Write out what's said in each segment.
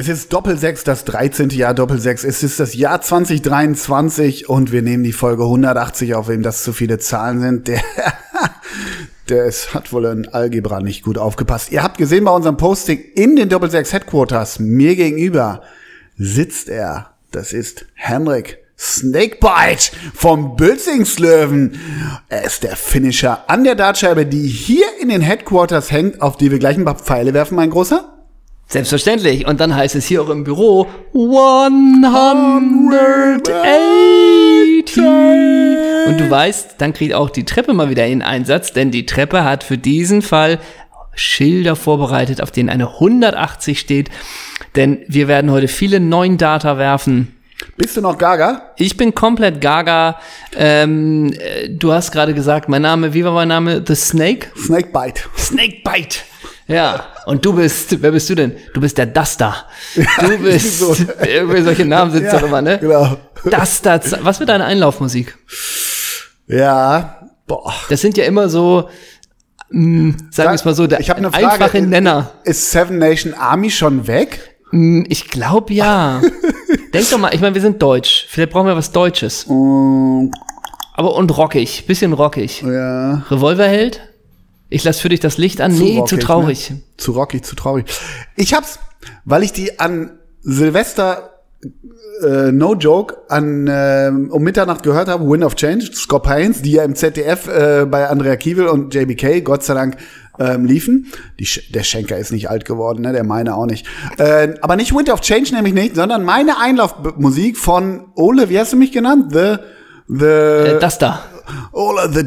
Es ist Doppelsechs, das 13. Jahr Doppelsechs. Es ist das Jahr 2023 und wir nehmen die Folge 180 auf, wem das zu viele Zahlen sind. Der, der ist, hat wohl in Algebra nicht gut aufgepasst. Ihr habt gesehen bei unserem Posting in den Doppelsechs Headquarters, mir gegenüber sitzt er. Das ist Henrik Snakebite vom Bülzingslöwen. Er ist der Finisher an der Dartscheibe, die hier in den Headquarters hängt, auf die wir gleich ein paar Pfeile werfen, mein Großer. Selbstverständlich. Und dann heißt es hier auch im Büro 180. Und du weißt, dann kriegt auch die Treppe mal wieder in Einsatz, denn die Treppe hat für diesen Fall Schilder vorbereitet, auf denen eine 180 steht. Denn wir werden heute viele neuen Data werfen. Bist du noch Gaga? Ich bin komplett Gaga. Ähm, äh, du hast gerade gesagt, mein Name, wie war mein Name? The Snake? Snakebite. Snakebite. Ja, und du bist, wer bist du denn? Du bist der Duster. Du bist, so. irgendwie solche Namen sind Ja, doch immer, ne? genau. Duster, was wird deine Einlaufmusik? Ja, boah. Das sind ja immer so, mh, sagen wir es mal so, der ich hab eine Frage. einfache Nenner. Ist Seven Nation Army schon weg? Mh, Ich glaube ja. Denk doch mal, ich meine, wir sind deutsch. Vielleicht brauchen wir was Deutsches. Mm, Aber und rockig, bisschen rockig. ja. Revolverheld? Ich lass für dich das Licht an. nee, zu rockig, traurig. Ne? Zu rockig, zu traurig. Ich hab's, weil ich die an Silvester, äh, no joke, an ähm, um Mitternacht gehört habe, Wind of Change, Scott Hines, die ja im ZDF äh, bei Andrea Kiewel und JBK, Gott sei Dank, ähm, liefen. Die, der Schenker ist nicht alt geworden, ne? der meine auch nicht. Äh, aber nicht Wind of Change nämlich nicht, sondern meine Einlaufmusik von Ole, wie hast du mich genannt? The, the, Äh, Duster. Ola, the,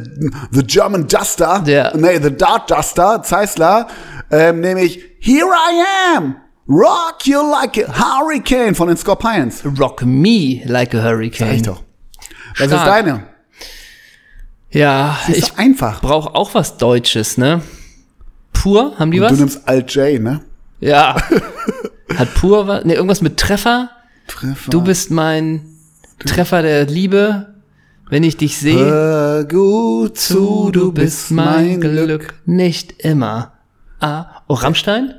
the German Duster, Der- nee, the Dart Duster, Zeissler, ähm, nämlich Here I Am, Rock You Like a Hurricane von den Scorpions. Rock me like a hurricane. Sag ich doch. Was ist deine? Ja, ich einfach. brauche auch was Deutsches, ne? Pur, haben die Du was? nimmst Alt J, ne? Ja. Hat Pur was? Ne, irgendwas mit Treffer? Treffer. Du bist mein Treffer der Liebe. Wenn ich dich sehe, Hör gut zu, du bist mein Glück. Nicht immer. Ah, oh, Rammstein?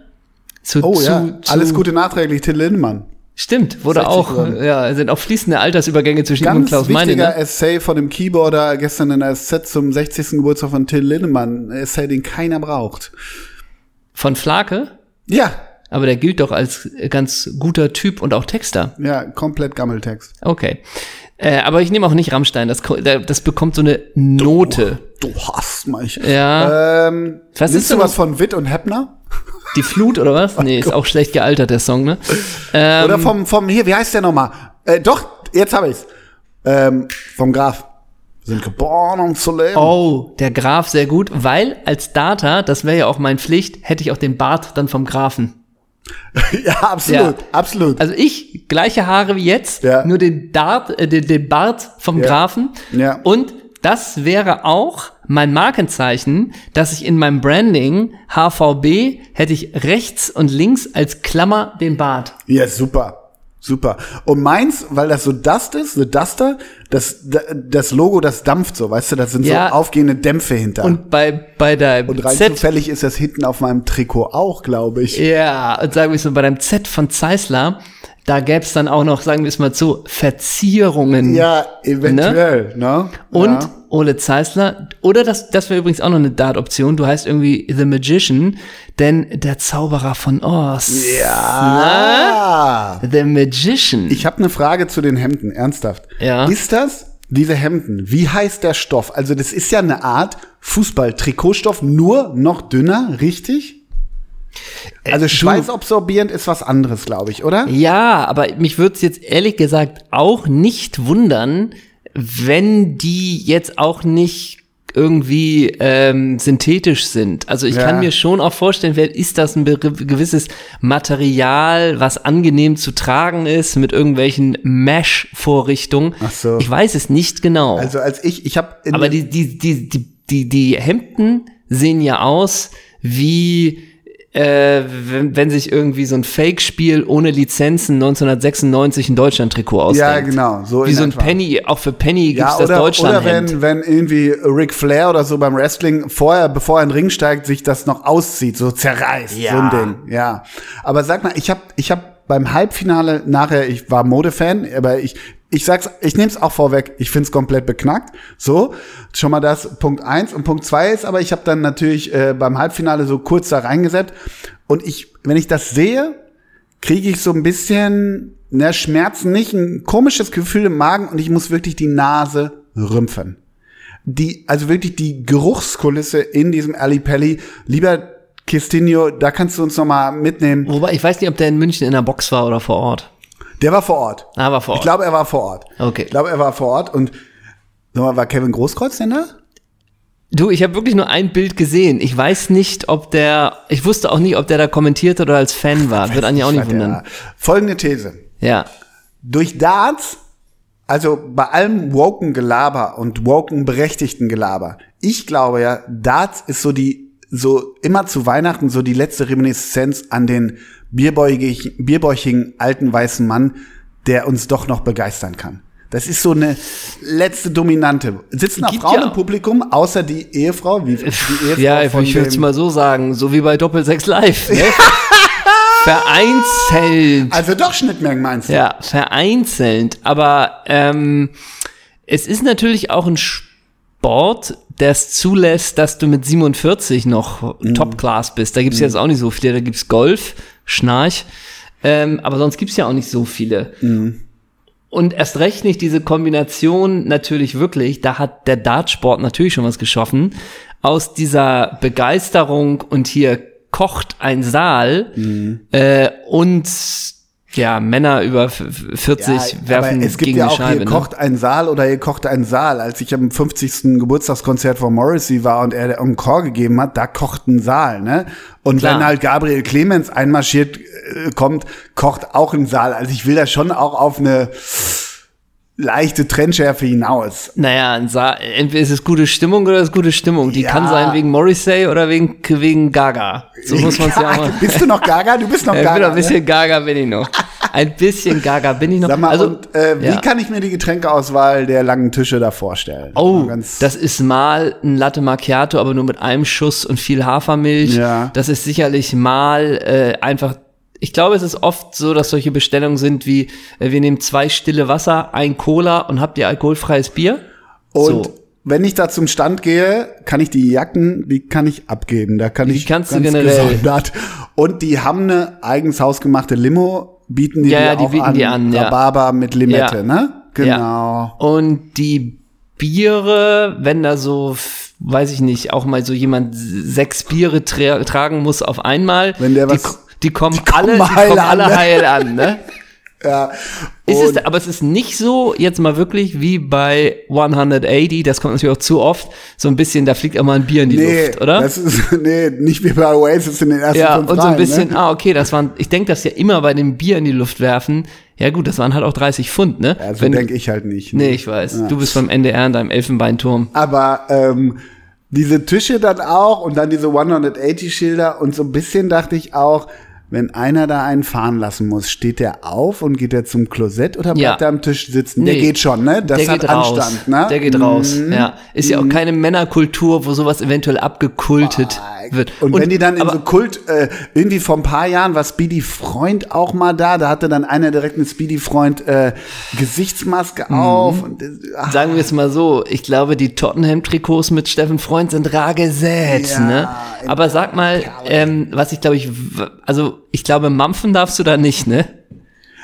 Zu, Oh zu, ja, zu, alles Gute nachträglich, Till Lindemann. Stimmt, wurde 60 auch, geworden. ja, sind auch fließende Altersübergänge zwischen ihm und Klaus Meine. wichtiger Ne? Essay von dem Keyboarder gestern in der SZ zum 60. Geburtstag von Till Lindemann. Ein Essay, den keiner braucht. Von Flake, Ja, aber der gilt doch als ganz guter Typ und auch Texter. ja, komplett Gammeltext. Okay. Äh, aber ich nehme auch nicht Rammstein, das, das bekommt so eine Note. Du hast mich. Ja. Ähm, Was ist du was von Witt und Heppner? Die Flut oder was? Nee, ist auch schlecht gealtert, der Song, ne? Ähm, Oder vom, vom, hier, wie heißt der nochmal? Äh, doch, jetzt habe ich's. Ähm, vom Graf. Sind geboren, um zu leben. Oh, der Graf sehr gut, weil als Data, das wäre ja auch mein Pflicht, hätte ich auch den Bart dann vom Grafen. ja, absolut, Ja. absolut. Also ich, gleiche Haare wie jetzt, Ja. nur den, Dart, äh, den, den Bart vom Ja. Grafen. Ja. Und das wäre auch mein Markenzeichen, dass ich in meinem Branding HVB hätte ich rechts und links als Klammer den Bart. Ja, super. Super. Und meins, weil das so Dust ist, the Duster, das, das Logo, das dampft so, weißt du, das sind Ja. so aufgehende Dämpfe hinter. Und bei, bei der Und rein Z, zufällig ist das hinten auf meinem Trikot auch, glaube ich. ja, und sagen wir mal, bei dem Z von Zeissler, da gäbe es dann auch noch, sagen wir es mal so, Verzierungen. Ja, eventuell, ne? Und ja. Ole Zeissler, oder das, das wäre übrigens auch noch eine Dart-Option, du heißt irgendwie The Magician, denn der Zauberer von Oz. Ja. The Magician. Ich habe eine Frage zu den Hemden, ernsthaft. Ja. Ist das, diese Hemden, wie heißt der Stoff? Also das ist ja eine Art Fußball-Trikotstoff, nur noch dünner, richtig? Also schweißabsorbierend ist was anderes, glaube ich, oder? ja, aber mich würde es jetzt ehrlich gesagt auch nicht wundern, wenn die jetzt auch nicht irgendwie ähm, synthetisch sind. Also ich Ja. kann mir schon auch vorstellen, ist das ein gewisses Material, was angenehm zu tragen ist, mit irgendwelchen Mesh-Vorrichtungen. Ach so. Ich weiß es nicht genau. Also als ich, ich habe Aber die, die, die, die, die, die Hemden sehen ja aus wie äh, wenn, wenn sich irgendwie so ein Fake-Spiel ohne Lizenzen 1996 ein Deutschland-Trikot ausdenkt. Ja, genau. So Wie in so ein etwa. Penny, auch für Penny gibt's Ja, das oder, deutschland oder wenn, wenn irgendwie Ric Flair oder so beim Wrestling vorher, bevor er in den Ring steigt, sich das noch auszieht, so zerreißt, Ja. so ein Ding. Ja. Aber sag mal, ich habe ich hab beim Halbfinale nachher, ich war Modefan, aber ich, ich sag's, ich nehm's auch vorweg, ich find's komplett beknackt. So, schon mal das Punkt eins Und Punkt zwei ist, aber ich habe dann natürlich äh, beim Halbfinale so kurz da reingesetzt. Und ich, wenn ich das sehe, kriege ich so ein bisschen, ne, Schmerzen nicht, ein komisches Gefühl im Magen und ich muss wirklich die Nase rümpfen. Die, also wirklich die Geruchskulisse in diesem Ali Pelli. Lieber Kistinho, da kannst du uns noch mal mitnehmen. Wobei, ich weiß nicht, ob der in München in der Box war oder vor Ort. Der war vor Ort. Ah, war vor Ich Ort. glaube, er war vor Ort. Okay. Ich glaube, er war vor Ort und sag mal, war Kevin Großkreuz denn da? Du, ich habe wirklich nur ein Bild gesehen. Ich weiß nicht, ob der, ich wusste auch nicht, ob der da kommentiert oder als Fan war. Wird Anja auch nicht wundern. Folgende These. Ja. durch Darts, also bei allem woken Gelaber und woken berechtigten Gelaber, ich glaube ja, Darts ist so die, so immer zu Weihnachten so die letzte Reminiszenz an den bierbäuchig, bierbäuchigen alten weißen Mann, der uns doch noch begeistern kann. Das ist so eine letzte Dominante. Sitzen auch Gibt Frauen ja- im Publikum, außer die Ehefrau, wie die Ehefrau Ja, ich, würde es mal so sagen, so wie bei Doppelsechs Live. Ne? Vereinzelt. Also doch Schnittmengen meinst du? Ja, vereinzelt. Aber ähm, es ist natürlich auch ein Sport, der es zulässt, dass du mit 47 noch Mhm. Top-Class bist. Da gibt's jetzt auch nicht so viele. Da gibt's Golf, Schnarch. Ähm, aber sonst gibt's ja auch nicht so viele. Mhm. Und erst recht nicht diese Kombination natürlich wirklich, da hat der Dartsport natürlich schon was geschaffen, aus dieser Begeisterung und hier kocht ein Saal Mhm. äh, und ja, Männer über f- f- 40 werfen aber es gibt gegen ja die auch Scheibe. hier ne? kocht ein Saal oder hier kocht ein Saal. Als ich am 50. Geburtstagskonzert von Morrissey war und er Encore gegeben hat, da kocht ein Saal, ne? Und Klar. wenn halt Gabriel Clemens einmarschiert äh, kommt, kocht auch ein Saal. Also ich will da schon auch auf eine leichte Trendschärfe hinaus. Naja, entweder ist es gute Stimmung oder ist es gute Stimmung. Die Ja. kann sein wegen Morrissey oder wegen, wegen Gaga. So muss man es ja auch mal. Bist du noch Gaga? Du bist noch Ja, ich Gaga. bin ein ne? bisschen Gaga bin ich noch. Ein bisschen Gaga bin ich noch. Sag mal, also, und äh, wie ja. kann ich mir die Getränkeauswahl der langen Tische da vorstellen? Oh, das ist mal ein Latte Macchiato, aber nur mit einem Schuss und viel Hafermilch. Ja. Das ist sicherlich mal äh, einfach. Ich glaube, es ist oft so, dass solche Bestellungen sind wie, äh, wir nehmen zwei stille Wasser, ein Cola und habt ihr alkoholfreies Bier? Und so. wenn ich da zum Stand gehe, kann ich die Jacken, die kann ich abgeben. Da kann Die ich kannst du ganz generell. gesondert. Und die haben eine eigens hausgemachte Limo, bieten die, Ja, dir ja, die auch bieten an. die an, ja. Rhabarber mit Limette, Ja. ne? Genau. Und die Biere, wenn da so, weiß ich nicht, auch mal so jemand sechs Biere tra tragen muss auf einmal, Wenn der die, was- die kommen kommen alle, die heil kommen an, alle ne? heil an, ne? Ja. Ist es, aber es ist nicht so, jetzt mal wirklich wie bei 180, das kommt natürlich auch zu oft, so ein bisschen, da fliegt immer ein Bier in die nee, Luft, oder? Das ist, nee, nicht wie bei Oasis in den ersten ja, fünf und so ein Reihen, bisschen, Ne? ah, okay, das waren, ich denke das ja immer bei dem Bier in die Luft werfen, ja gut, das waren halt auch 30 Pfund, ne? Ja, so denke ich halt nicht. ne? Nee, ich weiß. Du bist beim NDR in deinem Elfenbeinturm. Aber ähm, diese Tische dann auch und dann diese 180-Schilder und so ein bisschen dachte ich auch, wenn einer da einen fahren lassen muss, steht der auf und geht er zum Klosett oder bleibt Ja. er am Tisch sitzen? Der Nee. geht schon, ne? Das der hat geht raus. Anstand, ne? Der geht raus, ja. Ist ja auch keine Männerkultur, wo sowas eventuell abgekultet wird. Und, wenn die dann in so Kult, äh, irgendwie vor ein paar Jahren war Speedy Freund auch mal da, da hatte dann einer direkt eine Speedy Freund äh, Gesichtsmaske Mhm. auf. Und, äh, ach, Sagen wir es mal so, ich glaube, die Tottenham-Trikots mit Steffen Freund sind rar gesät, Ja, ne? Aber sag mal, ähm, was ich glaube ich, also ich glaube, mampfen darfst du da nicht, ne?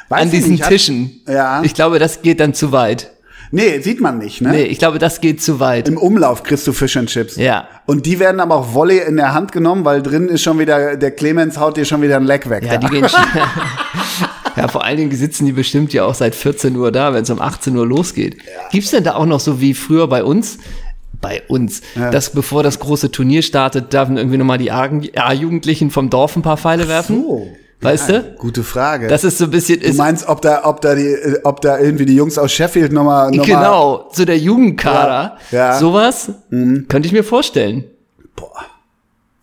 weiß An diesen nicht, Tischen. Ja. Ich glaube, das geht dann zu weit. Nee, sieht man nicht, ne? Nee, ich glaube, das geht zu weit. Im Umlauf kriegst du Fish and Chips. Ja. Und die werden aber auch Volley in der Hand genommen, weil drin ist schon wieder, der Clemens haut dir schon wieder ein Leck weg. Ja, die gehen schon. Ja, vor allen Dingen sitzen die bestimmt ja auch seit 14 Uhr da, wenn es um 18 Uhr losgeht. Gibt's denn da auch noch so wie früher bei uns? Bei uns, dass bevor das große Turnier startet, dürfen irgendwie nochmal die A-Jugendlichen vom Dorf ein paar Pfeile werfen? Oh. Weißt Ja, du? Gute Frage. Das ist so ein bisschen, du meinst, ob da, ob da die, ob da irgendwie die Jungs aus Sheffield nochmal, noch mal, genau, so der Jugendkader, Ja, ja. sowas könnte ich mir vorstellen.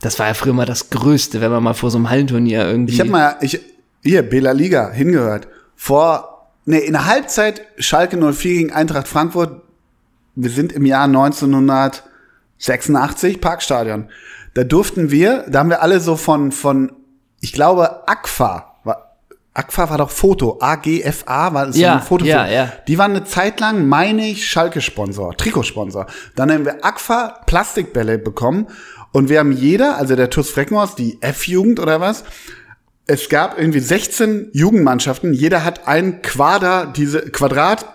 Das war ja früher mal das Größte, wenn man mal vor so einem Hallenturnier irgendwie. Ich habe mal, ich, hier, Bela Liga, hingehört. Vor, nee, in der Halbzeit Schalke 04 gegen Eintracht Frankfurt. Wir sind im Jahr 1986, Parkstadion. Da durften wir, da haben wir alle so von, von, ich glaube, Agfa, war, Agfa war doch Foto, AGFA war so Ja, ein Foto. ja, ja. Die waren eine Zeit lang, meine ich, Schalke-Sponsor, Trikotsponsor. Dann haben wir Agfa Plastikbälle bekommen und wir haben jeder, also der TuS Freckenhorst, die F-Jugend oder was, es gab irgendwie 16 Jugendmannschaften, jeder hat ein Quader, diese Quadrat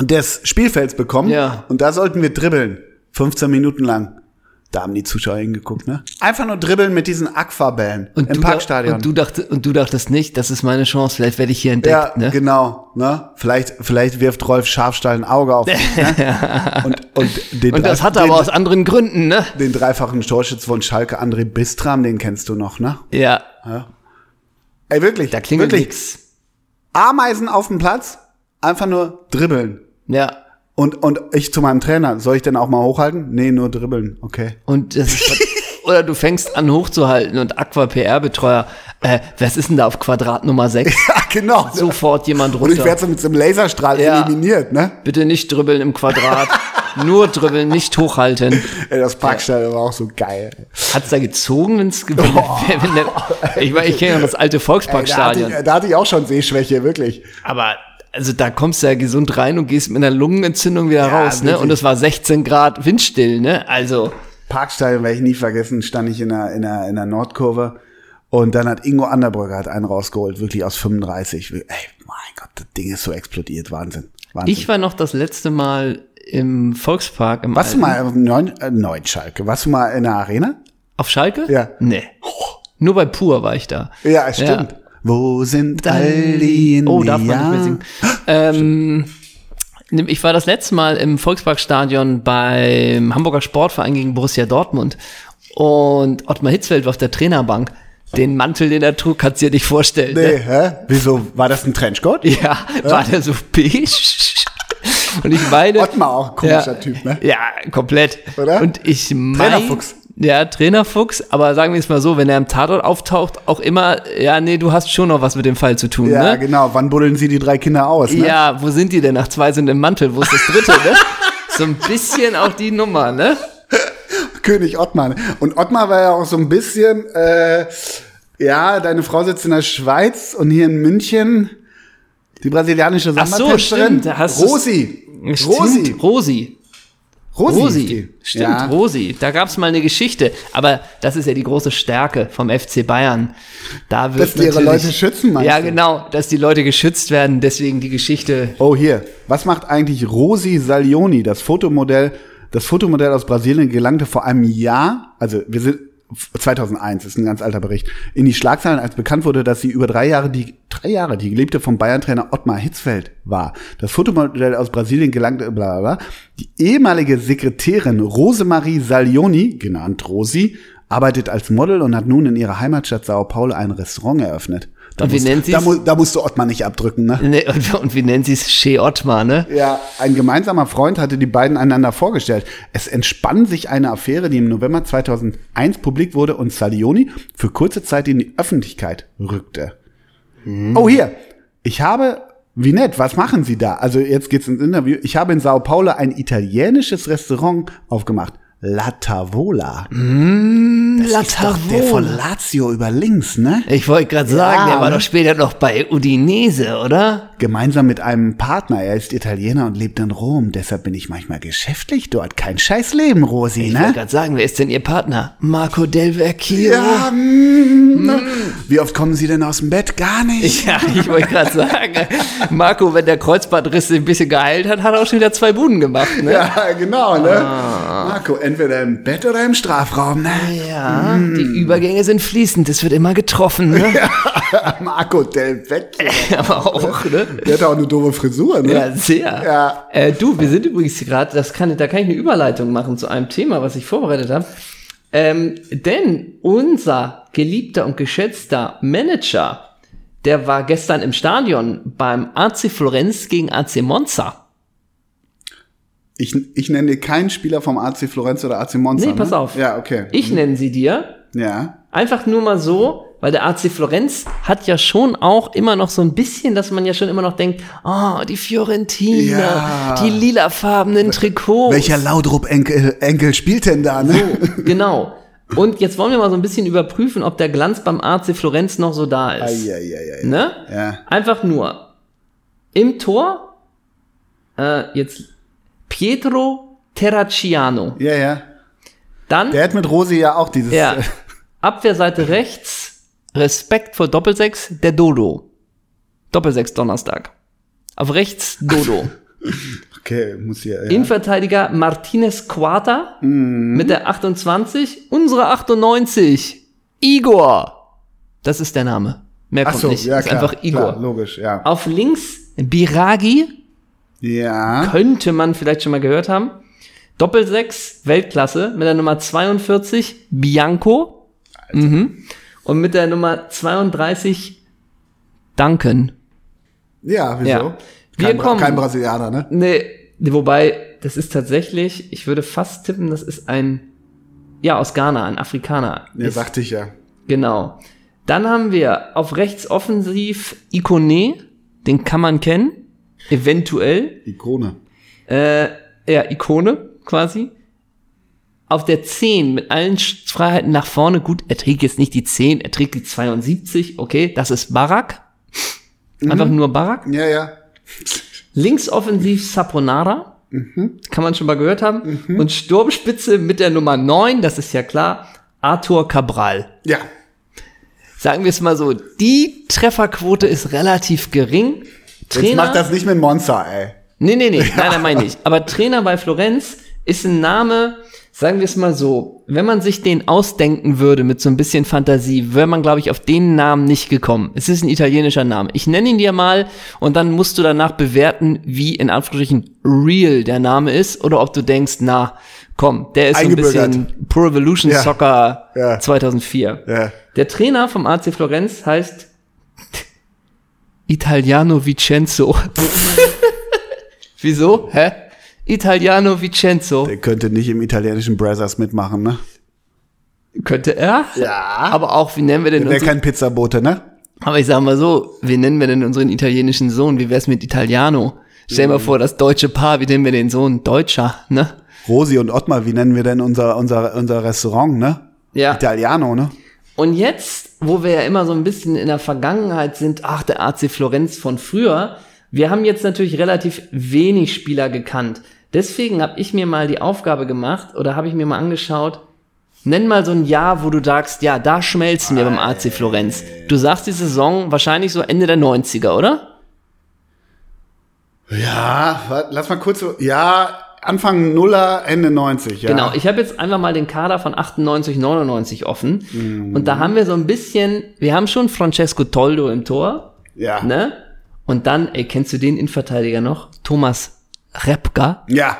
des Spielfelds bekommen Ja. und da sollten wir dribbeln, 15 Minuten lang. Da haben die Zuschauer hingeguckt, ne? Einfach nur dribbeln mit diesen Aquabällen im du, Parkstadion. Und du, dachte, und du dachtest nicht, das ist meine Chance, vielleicht werde ich hier entdeckt. Ja, ne? genau. Ne? Vielleicht, vielleicht wirft Rolf Scharfstall ein Auge auf mich. Ne? und, und, den Und das hat er aber aus anderen Gründen, ne? den dreifachen Torschütz von Schalke, André Bistram, den kennst du noch, ne? Ja, Ey, wirklich. da klingelt wirklich. nix. Ameisen auf dem Platz, einfach nur dribbeln. Ja. Und, und ich zu meinem Trainer, soll ich denn auch mal hochhalten? Nee, nur dribbeln, okay. Und das ist, oder du fängst an hochzuhalten und Aqua PR-Betreuer, äh, was ist denn da auf Quadrat Nummer 6? Ja, genau. Sofort jemand und ich runter. werde so mit so einem Laserstrahl Ja. eliminiert, ne? Bitte nicht dribbeln im Quadrat. Nur dribbeln, nicht hochhalten. Ey, das Parkstadion war auch so geil. Hat's da gezogen, wenn's wenn, wenn der, Ich meine, ich kenne ja das alte Ey, da, hatte Volksparkstadion. ich, da hatte ich auch schon Sehschwäche, wirklich. Aber also da kommst du ja gesund rein und gehst mit einer Lungenentzündung wieder Ja, raus, ne? Und es war 16 Grad windstill, ne? Also Parkstadion werde ich nie vergessen, stand ich in der, in der, in der Nordkurve und dann hat Ingo Anderbrügger hat einen rausgeholt, wirklich aus 35. Ey, mein Gott, das Ding ist so explodiert, Wahnsinn. Wahnsinn. ich war noch das letzte Mal im Volkspark im Warst du Alten. mal auf Neun, äh, Neunschalke? Warst du mal in der Arena? auf Schalke? Ja. Nee. Nur bei Pur war ich da. Ja, stimmt. Wo sind all die Oh, darf man nicht mehr Indianer? singen. Ähm, ich war das letzte Mal im Volksparkstadion beim Hamburger Sportverein gegen Borussia Dortmund. Und Ottmar Hitzfeld war auf der Trainerbank. Den Mantel, den er trug, kannst du dir nicht vorstellen. Nee, Ne? hä? Wieso? War das ein Trenchcoat? Ja, war der so beige? Und ich meine. Ottmar auch, komischer ja, Typ, ne? Ja, komplett. Oder? Und ich meine. Trainerfuchs. Ja, Trainerfuchs, aber sagen wir es mal so, wenn er im Tatort auftaucht, auch immer, ja, nee, du hast schon noch was mit dem Fall zu tun, Ja, ne? genau. Wann buddeln sie die drei Kinder aus, ne? Ja, wo sind die denn? Nach zwei sind im Mantel, wo ist das dritte, ne? So ein bisschen auch die Nummer, ne? König Ottmar. Und Ottmar war ja auch so ein bisschen, äh, ja, deine Frau sitzt in der Schweiz und hier in München die brasilianische Ach so, stimmt, da hast du's- Rosi. Stimmt, Rosi. Rosi. Rosi. Stimmt, Ja. Rosi. Da gab's mal eine Geschichte. Aber das ist ja die große Stärke vom FC Bayern. Da wird Dass die ihre Leute schützen, meinst Ja, genau, dass die Leute geschützt werden. Deswegen die Geschichte. Oh, hier. Was macht eigentlich Rosi Salioni, das Fotomodell? Das Fotomodell aus Brasilien gelangte vor einem Jahr, also wir sind 2001, ist ein ganz alter Bericht, in die Schlagzeilen, als bekannt wurde, dass sie über drei Jahre die drei Jahre die Geliebte vom Bayern-Trainer Ottmar Hitzfeld war. Das Fotomodell aus Brasilien gelangte, bla bla bla. Die ehemalige Sekretärin Rosemarie Salioni, genannt Rosi, arbeitet als Model und hat nun in ihrer Heimatstadt Sao Paulo ein Restaurant eröffnet. Da, Und wie musst, da, mu da musst du Ottmar nicht abdrücken, ne? Ne, Und, und wie nennt sie es? Che Ottmar, ne? Ja, ein gemeinsamer Freund hatte die beiden einander vorgestellt. Es entspann sich eine Affäre, die im November 2001 publik wurde und Salioni für kurze Zeit in die Öffentlichkeit rückte. Oh, hier. Ich habe, wie nett, was machen Sie da? Also jetzt geht's ins Interview. Ich habe in Sao Paulo ein italienisches Restaurant aufgemacht. La Tavola. Das ist doch der von Lazio über links, ne? Ich wollte gerade sagen, Ja, der war ne? doch später noch bei Udinese, oder? Gemeinsam mit einem Partner. Er ist Italiener und lebt in Rom. Deshalb bin ich manchmal geschäftlich dort. Kein scheiß Leben, Rosi, Ich ne? wollte gerade sagen, wer ist denn Ihr Partner? Marco Del Vecchio. Ja, mm, ne? Wie oft kommen Sie denn aus dem Bett? Gar nicht. Ja, ich wollte gerade sagen, Marco, wenn der Kreuzbandriss sich ein bisschen geheilt hat, hat er auch schon wieder zwei Buden gemacht, ne? Ja, genau, ne? Ah. Marco, entweder im Bett oder im Strafraum, ne? Ja, die Übergänge sind fließend, es wird immer getroffen, ne? Marco Del Vecchio. Aber auch, ne? Der hat auch eine doofe Frisur, ne? Ja, sehr. Ja. Äh, du, wir sind übrigens gerade, das kann, da kann ich eine Überleitung machen zu einem Thema, was ich vorbereitet habe. Ähm, denn unser geliebter und geschätzter Manager, der war gestern im Stadion beim AC Florenz gegen AC Monza. Ich, ich nenne dir keinen Spieler vom AC Florenz oder AC Monza. Nee, pass ne? auf. Ja, okay. Ich nenne sie dir. Ja. Einfach nur mal so, weil der AC Florenz hat ja schon auch immer noch so ein bisschen, dass man ja schon immer noch denkt, oh, die Fiorentina, Ja. die lilafarbenen Trikots. Welcher Laudrup-Enkel Enkel spielt denn da, ne? Genau. Und jetzt wollen wir mal so ein bisschen überprüfen, ob der Glanz beim AC Florenz noch so da ist. Eieieiei. Ne? Ja. Einfach nur im Tor äh, jetzt Pietro Terracciano. Ja, ja. Dann Der hat mit Rosi ja auch dieses. ja, äh, Abwehrseite rechts Respekt vor Doppelsechs, der Dodo. Doppelsechs Donnerstag. Auf rechts Dodo. Okay, muss hier. Ja. Innenverteidiger Martinez Quata Mhm. mit der 28. Unsere 98. Igor. Das ist der Name. Mehr kommt so, nicht. ja, ist klar, einfach Igor. Klar, logisch, ja. Auf links Biragi. Ja. Könnte man vielleicht schon mal gehört haben. Doppelsechs, Weltklasse, mit der Nummer 42, Bianco. Mhm. Und mit der Nummer 32, Duncan. Ja, wieso? Ja. Wir Kein, kommen- kein Brasilianer, ne? Nee, wobei, das ist tatsächlich, ich würde fast tippen, das ist ein, ja, aus Ghana, ein Afrikaner. Ja, Ist- sagte ich ja. Genau. Dann haben wir auf rechts offensiv Ikone, den kann man kennen, eventuell. Ikone. Äh, ja, Ikone quasi. Auf der 10 mit allen Freiheiten nach vorne. Gut, er trägt jetzt nicht die 10, er trägt die 72. Okay, das ist Barak. Einfach nur Barak. Ja, ja. Links offensiv Saponara. Kann man schon mal gehört haben. Und Sturmspitze mit der Nummer 9, das ist ja klar, Arthur Cabral. Ja. Sagen wir es mal so, die Trefferquote ist relativ gering. Jetzt macht das nicht mit Monster, ey. Nee, nee, nee, nein, nein, meine ich. Aber Trainer bei Florenz ist ein Name, sagen wir es mal so, wenn man sich den ausdenken würde mit so ein bisschen Fantasie, wäre man, glaube ich, auf den Namen nicht gekommen. Es ist ein italienischer Name. Ich nenne ihn dir mal und dann musst du danach bewerten, wie in Anführungsstrichen real der Name ist oder ob du denkst, na, komm, der ist so ein bisschen Pro Evolution Ja. Soccer Ja. 2004. Ja. Der Trainer vom AC Florenz heißt Italiano Vincenzo. Wieso? Hä? Italiano Vincenzo. Der könnte nicht im italienischen Brothers mitmachen, ne? Könnte er? Ja. Aber auch, wie nennen wir denn Der wäre kein Pizzabote, ne? aber ich sag mal so, wie nennen wir denn unseren italienischen Sohn? Wie wär's mit Italiano? Stell dir mal vor, das deutsche Paar, wie nennen wir den Sohn? Deutscher, ne? Rosi und Ottmar, wie nennen wir denn unser, unser, unser Restaurant, ne? Ja. Italiano, ne? Und jetzt, wo wir ja immer so ein bisschen in der Vergangenheit sind, ach, der AC Florenz von früher, wir haben jetzt natürlich relativ wenig Spieler gekannt. Deswegen habe ich mir mal die Aufgabe gemacht oder habe ich mir mal angeschaut, nenn mal so ein Jahr, wo du sagst, ja, da schmelzen wir beim AC Florenz. Du sagst die Saison wahrscheinlich so Ende der 90er, oder? Ja, lass mal kurz so, ja, Anfang Nuller, Ende 90, ja. Genau, ich habe jetzt einfach mal den Kader von 98, 99 offen. Mhm. Und da haben wir so ein bisschen, wir haben schon Francesco Toldo im Tor. Ja. Ne? Und dann, ey, kennst du den Innenverteidiger noch? Thomas Repka, Ja.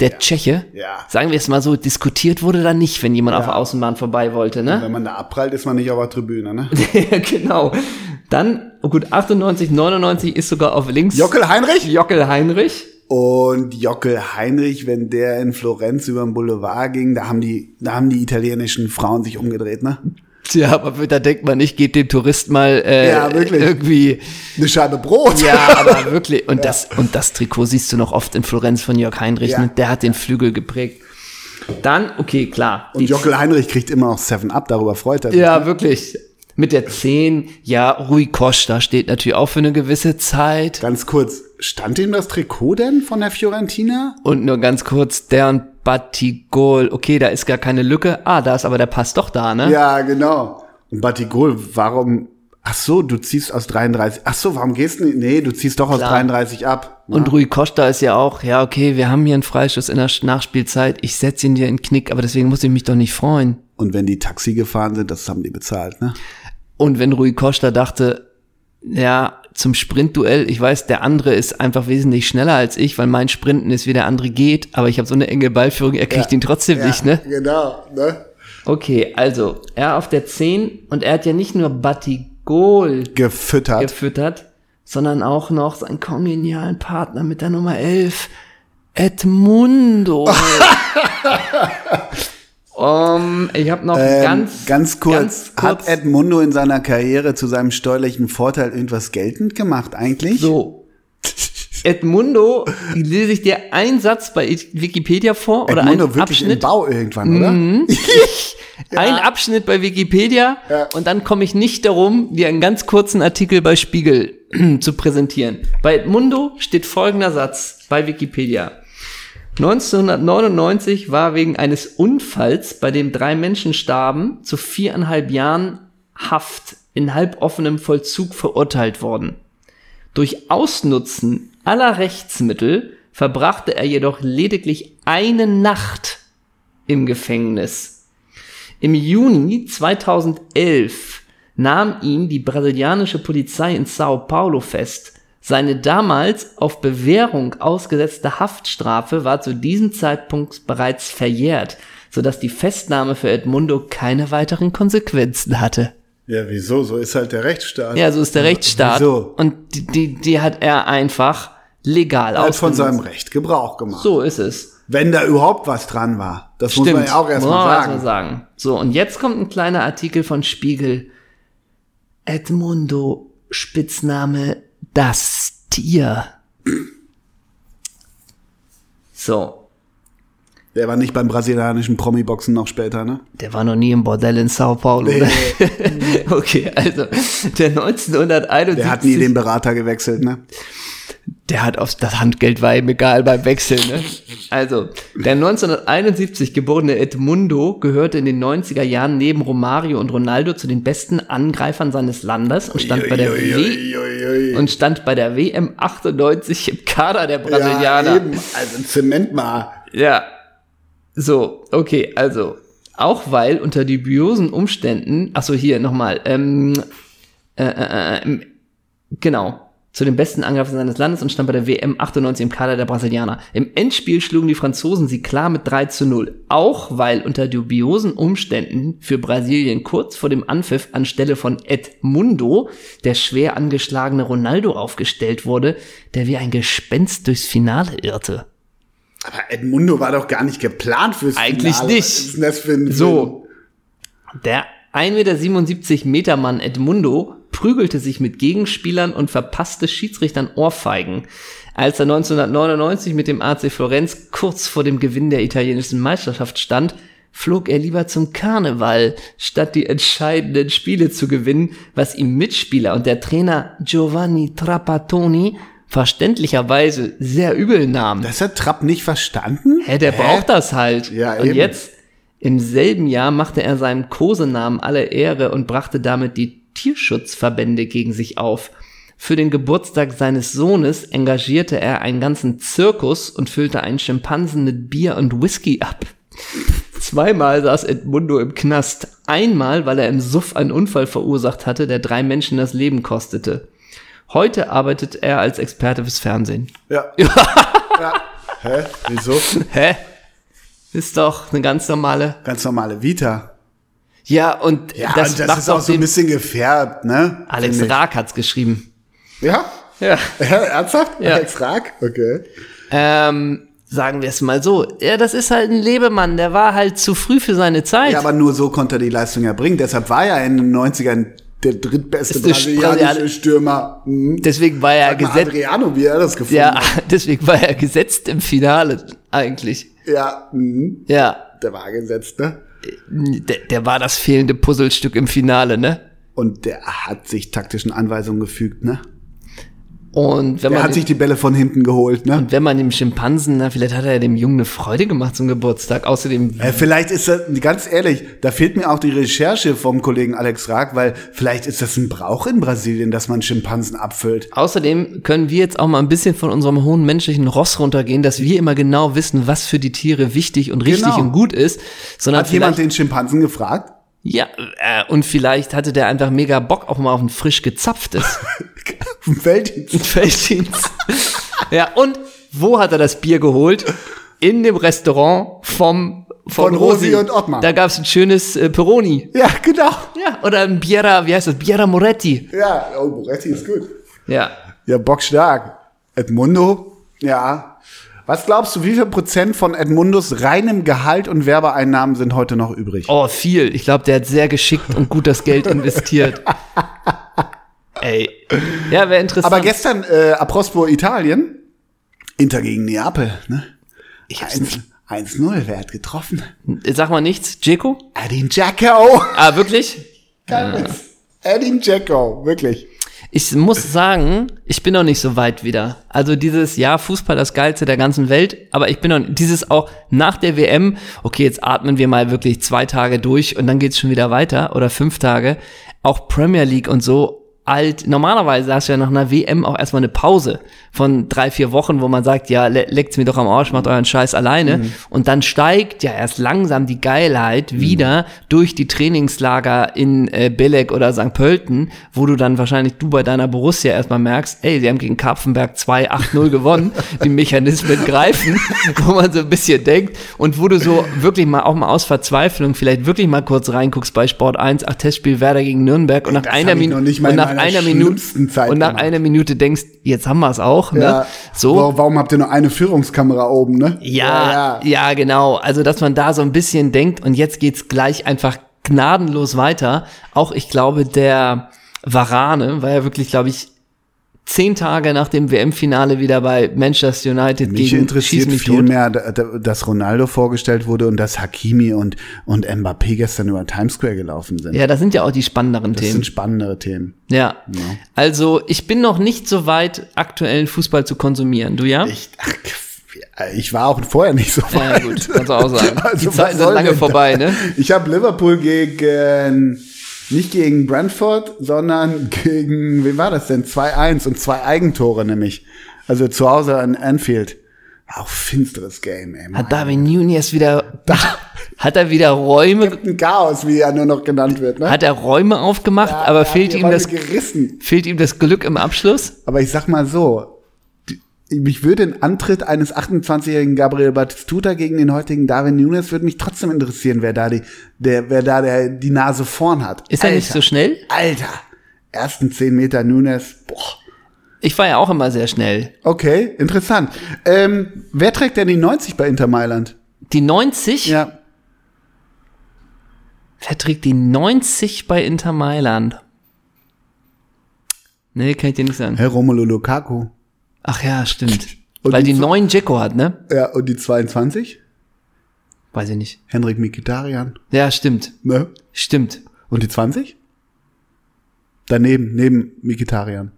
der Tscheche. Ja. Sagen wir es mal so, diskutiert wurde da nicht, wenn jemand auf der Außenbahn vorbei wollte, ne? Wenn man da abprallt, ist man nicht auf der Tribüne, ne? Ja, genau. Dann, oh gut, 98, 99 ist sogar auf links Jockel Heinrich? Jockel Heinrich. Und Jockel Heinrich, wenn der in Florenz über den Boulevard ging, da haben die, da haben die italienischen Frauen sich umgedreht, ne? Tja, aber da denkt man nicht, geht dem Tourist mal äh, Ja, wirklich. irgendwie. Eine Scheibe Brot. Ja, aber wirklich. Und, das, und das Trikot siehst du noch oft in Florenz von Jörg Heinrich. Ja. Ne? Der hat den Flügel geprägt. Dann, okay, klar. Und Jockel Heinrich kriegt immer noch Seven Up, darüber freut er sich. Ja, wirklich. Mit der 10, ja, Rui Costa steht natürlich auch für eine gewisse Zeit. Ganz kurz, stand ihm das Trikot denn von der Fiorentina? Und nur ganz kurz, der und Batigol. Okay, da ist gar keine Lücke. Ah, da ist aber der Pass doch da, ne? Ja, genau. Und Batigol, warum? Ach so, du ziehst aus 33. Ach so, warum gehst du nicht? Nee, du ziehst doch aus Klar. 33 ab. Und Ja. Rui Costa ist ja auch, ja, okay, wir haben hier einen Freischuss in der Nachspielzeit. Ich setze ihn dir in den Knick, aber deswegen muss ich mich doch nicht freuen. Und wenn die Taxi gefahren sind, das haben die bezahlt, ne? Und wenn Rui Costa dachte, ja, zum Sprintduell, ich weiß, der andere ist einfach wesentlich schneller als ich, weil mein Sprinten ist, wie der andere geht, aber ich habe so eine enge Ballführung, er kriegt ihn trotzdem nicht, ne? Genau, ne? Okay, also, er auf der 10 und er hat ja nicht nur Batigol Gefüttert. gefüttert, sondern auch noch seinen kongenialen Partner mit der Nummer 11, Edmundo. Um, ich habe noch Ähm, ganz, ganz, kurz, ganz kurz hat Edmundo in seiner Karriere zu seinem steuerlichen Vorteil irgendwas geltend gemacht eigentlich? so. Edmundo, lese ich dir einen Satz bei Wikipedia vor oder Edmundo einen wirklich im Abschnitt? Mhm. Bau irgendwann, oder? Ein Abschnitt bei Wikipedia Ja. und dann komme ich nicht darum, dir einen ganz kurzen Artikel bei Spiegel zu präsentieren. Bei Edmundo steht folgender Satz bei Wikipedia. 1999 war wegen eines Unfalls, bei dem drei Menschen starben, zu viereinhalb Jahren Haft in halboffenem Vollzug verurteilt worden. Durch Ausnutzen aller Rechtsmittel verbrachte er jedoch lediglich eine Nacht im Gefängnis. Im Juni 2011 nahm ihn die brasilianische Polizei in Sao Paulo fest. Seine damals auf Bewährung ausgesetzte Haftstrafe war zu diesem Zeitpunkt bereits verjährt, sodass die Festnahme für Edmundo keine weiteren Konsequenzen hatte. Ja, wieso? So ist halt der Rechtsstaat. Ja, so ist der Rechtsstaat. Wieso? Und die, die, die hat er einfach legal Er hat von seinem Recht Gebrauch gemacht. So ist es. Wenn da überhaupt was dran war. Das muss Stimmt. man ja auch erstmal Muss sagen. erst mal sagen. So, und jetzt kommt ein kleiner Artikel von Spiegel. Edmundo, Spitzname das Tier. So, Der war nicht beim brasilianischen Promi-Boxen noch später, ne? der war noch nie im Bordell in Sao Paulo. oder? okay, also der 1971. Der hat nie den Berater gewechselt, ne? Der hat aufs, das Handgeld war ihm egal beim Wechsel, ne? Also, der 1971 geborene Edmundo gehörte in den 90er Jahren neben Romario und Ronaldo zu den besten Angreifern seines Landes und stand bei der W Uiuiuiui. und stand bei der WM 98 im Kader der ja, Brasilianer. eben. Also Zement mal. Ja. So, okay, also auch weil unter dubiosen Umständen, ach so hier nochmal, ähm, äh, äh, äh, im- genau, zu den besten Angreifern seines Landes und stand bei der WM 98 im Kader der Brasilianer. Im Endspiel schlugen die Franzosen sie klar mit 3 zu 0. Auch weil unter dubiosen Umständen für Brasilien kurz vor dem Anpfiff anstelle von Edmundo der schwer angeschlagene Ronaldo aufgestellt wurde, der wie ein Gespenst durchs Finale irrte. Aber Edmundo war doch gar nicht geplant fürs Eigentlich Finale. nicht. Was ist das für ein So. Der 1,77 Meter Mann Edmundo prügelte sich mit Gegenspielern und verpasste Schiedsrichtern Ohrfeigen. Als er 1999 mit dem AC Florenz kurz vor dem Gewinn der italienischen Meisterschaft stand, flog er lieber zum Karneval, statt die entscheidenden Spiele zu gewinnen, was ihm Mitspieler und der Trainer Giovanni Trapattoni verständlicherweise sehr übel nahm. Das hat Trapp nicht verstanden? Hä, der braucht das halt. Ja, und eben. jetzt, im selben Jahr, machte er seinem Kosenamen alle Ehre und brachte damit die Tierschutzverbände gegen sich auf. Für den Geburtstag seines Sohnes engagierte er einen ganzen Zirkus und füllte einen Schimpansen mit Bier und Whisky ab. Zweimal saß Edmundo im Knast. Einmal, weil er im Suff einen Unfall verursacht hatte, der drei Menschen das Leben kostete. Heute arbeitet er als Experte fürs Fernsehen. Ja. ja. Hä? Wieso? Hä? Ist doch eine ganz normale. Ganz normale Vita. Ja, und Ja, das, und das macht ist auch so ein bisschen gefärbt, ne? Alex Finde. Raak hat's geschrieben. Ja? Ja. ja ernsthaft? Ja. Alex Raak? Okay. Ähm, sagen wir es mal so. Ja, das ist halt ein Lebemann, der war halt zu früh für seine Zeit. Ja, aber nur so konnte er die Leistung erbringen. Deshalb war er in den 90ern der drittbeste brasilianische Stürmer. Mhm. deswegen war er gesetzt. Adriano, wie er das gefunden Ja, hat. deswegen war er gesetzt im Finale eigentlich. Ja, mhm. Ja, der war gesetzt, ne? der, der war das fehlende Puzzlestück im Finale, ne? Und der hat sich taktischen Anweisungen gefügt, ne? Und wenn man hat sich die Bälle von hinten geholt, ne? und wenn man dem Schimpansen, na, vielleicht hat er dem Jungen eine Freude gemacht zum Geburtstag. Außerdem Äh, vielleicht ist das, ganz ehrlich, da fehlt mir auch die Recherche vom Kollegen Alex Raag, weil vielleicht ist das ein Brauch in Brasilien, dass man Schimpansen abfüllt. Außerdem können wir jetzt auch mal ein bisschen von unserem hohen menschlichen Ross runtergehen, dass wir immer genau wissen, was für die Tiere wichtig und richtig Genau. und gut ist. Sondern Hat jemand den Schimpansen gefragt? Ja, äh, und vielleicht hatte der einfach mega Bock auch mal auf ein frisch gezapftes Weltdienst. Felddienst. ja, und wo hat er das Bier geholt? In dem Restaurant vom von, Von Rosi und Ottmar. Da gab's ein schönes äh, Peroni. Ja, genau. Ja, oder ein Biera, wie heißt das? Biera Moretti. Ja, oh, Moretti ist gut. Ja. Ja, bockstark. Edmundo, ja. Was glaubst du, wie viel Prozent von Edmundus reinem Gehalt und Werbeeinnahmen sind heute noch übrig? Oh, viel. Ich glaube, der hat sehr geschickt und gut das Geld investiert. Ey. Ja, wäre interessant. Aber gestern, äh, apropos Italien, Inter gegen Neapel, ne? ich hab's 1 nicht. 1-0, wer hat getroffen? Sag mal nichts. Jeko? Edin Dzeko. Ah, wirklich? Kein Witz. Edin Dzeko, wirklich. Ich muss sagen, ich bin noch nicht so weit wieder. Also dieses Jahr Fußball das geilste der ganzen Welt, aber ich bin noch dieses auch nach der WM. Okay, jetzt atmen wir mal wirklich zwei Tage durch und dann geht's schon wieder weiter oder fünf Tage. Auch Premier League und so alt. Normalerweise hast du ja nach einer WM auch erstmal eine Pause von drei, vier Wochen, wo man sagt, ja, le leckt's mir doch am Arsch, macht euren Scheiß alleine. Und dann steigt ja erst langsam die Geilheit wieder durch die Trainingslager in äh, Belek oder St. Pölten, wo du dann wahrscheinlich du bei deiner Borussia erstmal merkst, ey, sie haben gegen Karpfenberg 2-8-0 gewonnen, die Mechanismen greifen, wo man so ein bisschen denkt und wo du so wirklich mal auch mal aus Verzweiflung vielleicht wirklich mal kurz reinguckst bei Sport 1, ach, Testspiel Werder gegen Nürnberg und nach das einer Minute und nach einer Minute und nach einer Minute denkst, jetzt haben wir es auch, ne? Ja. So. Wa- Warum habt ihr nur eine Führungskamera oben, ne? Ja, ja, genau. Also, dass man da so ein bisschen denkt und jetzt geht's gleich einfach gnadenlos weiter. Auch ich glaube, der Varane war ja wirklich, glaube ich, zehn Tage nach dem WM-Finale wieder bei Manchester United Mich gegen interessiert mich viel tot. mehr, da- da- dass Ronaldo vorgestellt wurde und dass Hakimi und, und Mbappé gestern über Times Square gelaufen sind. Ja, das sind ja auch die spannenderen das Themen. sind spannendere Themen. Ja. Also, ich bin noch nicht so weit, aktuellen Fußball zu konsumieren. Du ja? Ich, ach, ich war auch vorher nicht so Ja, weit. gut, kannst du auch sagen. Die Also, was Zeiten sind lange vorbei, das? ne? Ich habe Liverpool gegen, nicht gegen Brentford, sondern gegen, wie war das denn? 2-1 und zwei Eigentore nämlich. Also zu Hause an Anfield. Auch finsteres Game, ey. Hat Darwin Nunez wieder, hat er wieder Räume, Ein Chaos, wie er nur noch genannt wird, ne? hat er Räume aufgemacht, Ja, aber er fehlt ihm das, gerissen. fehlt ihm das Glück im Abschluss? Aber ich sag mal so, mich würde ein Antritt eines 28-jährigen Gabriel Batistuta gegen den heutigen Darwin Nunes würde mich trotzdem interessieren, wer da die, der, wer da der, die Nase vorn hat. Ist er nicht so schnell? Alter, ersten 10 Meter Nunes, boah. Ich war ja auch immer sehr schnell. Okay, interessant. Ähm, wer trägt denn die 90 bei Inter Mailand? Die 90? Ja, Wer trägt die 90 bei Inter Mailand? Nee, kann ich dir nicht sagen. Herr Romelu Lukaku. Ach ja, stimmt. Und Weil die die neuen Jacko hat, ne? Ja, und die 22? Weiß ich nicht. Henrik Mikitarian. Ja, stimmt. Ne? Stimmt. Und die 20? Daneben, neben Mikitarian.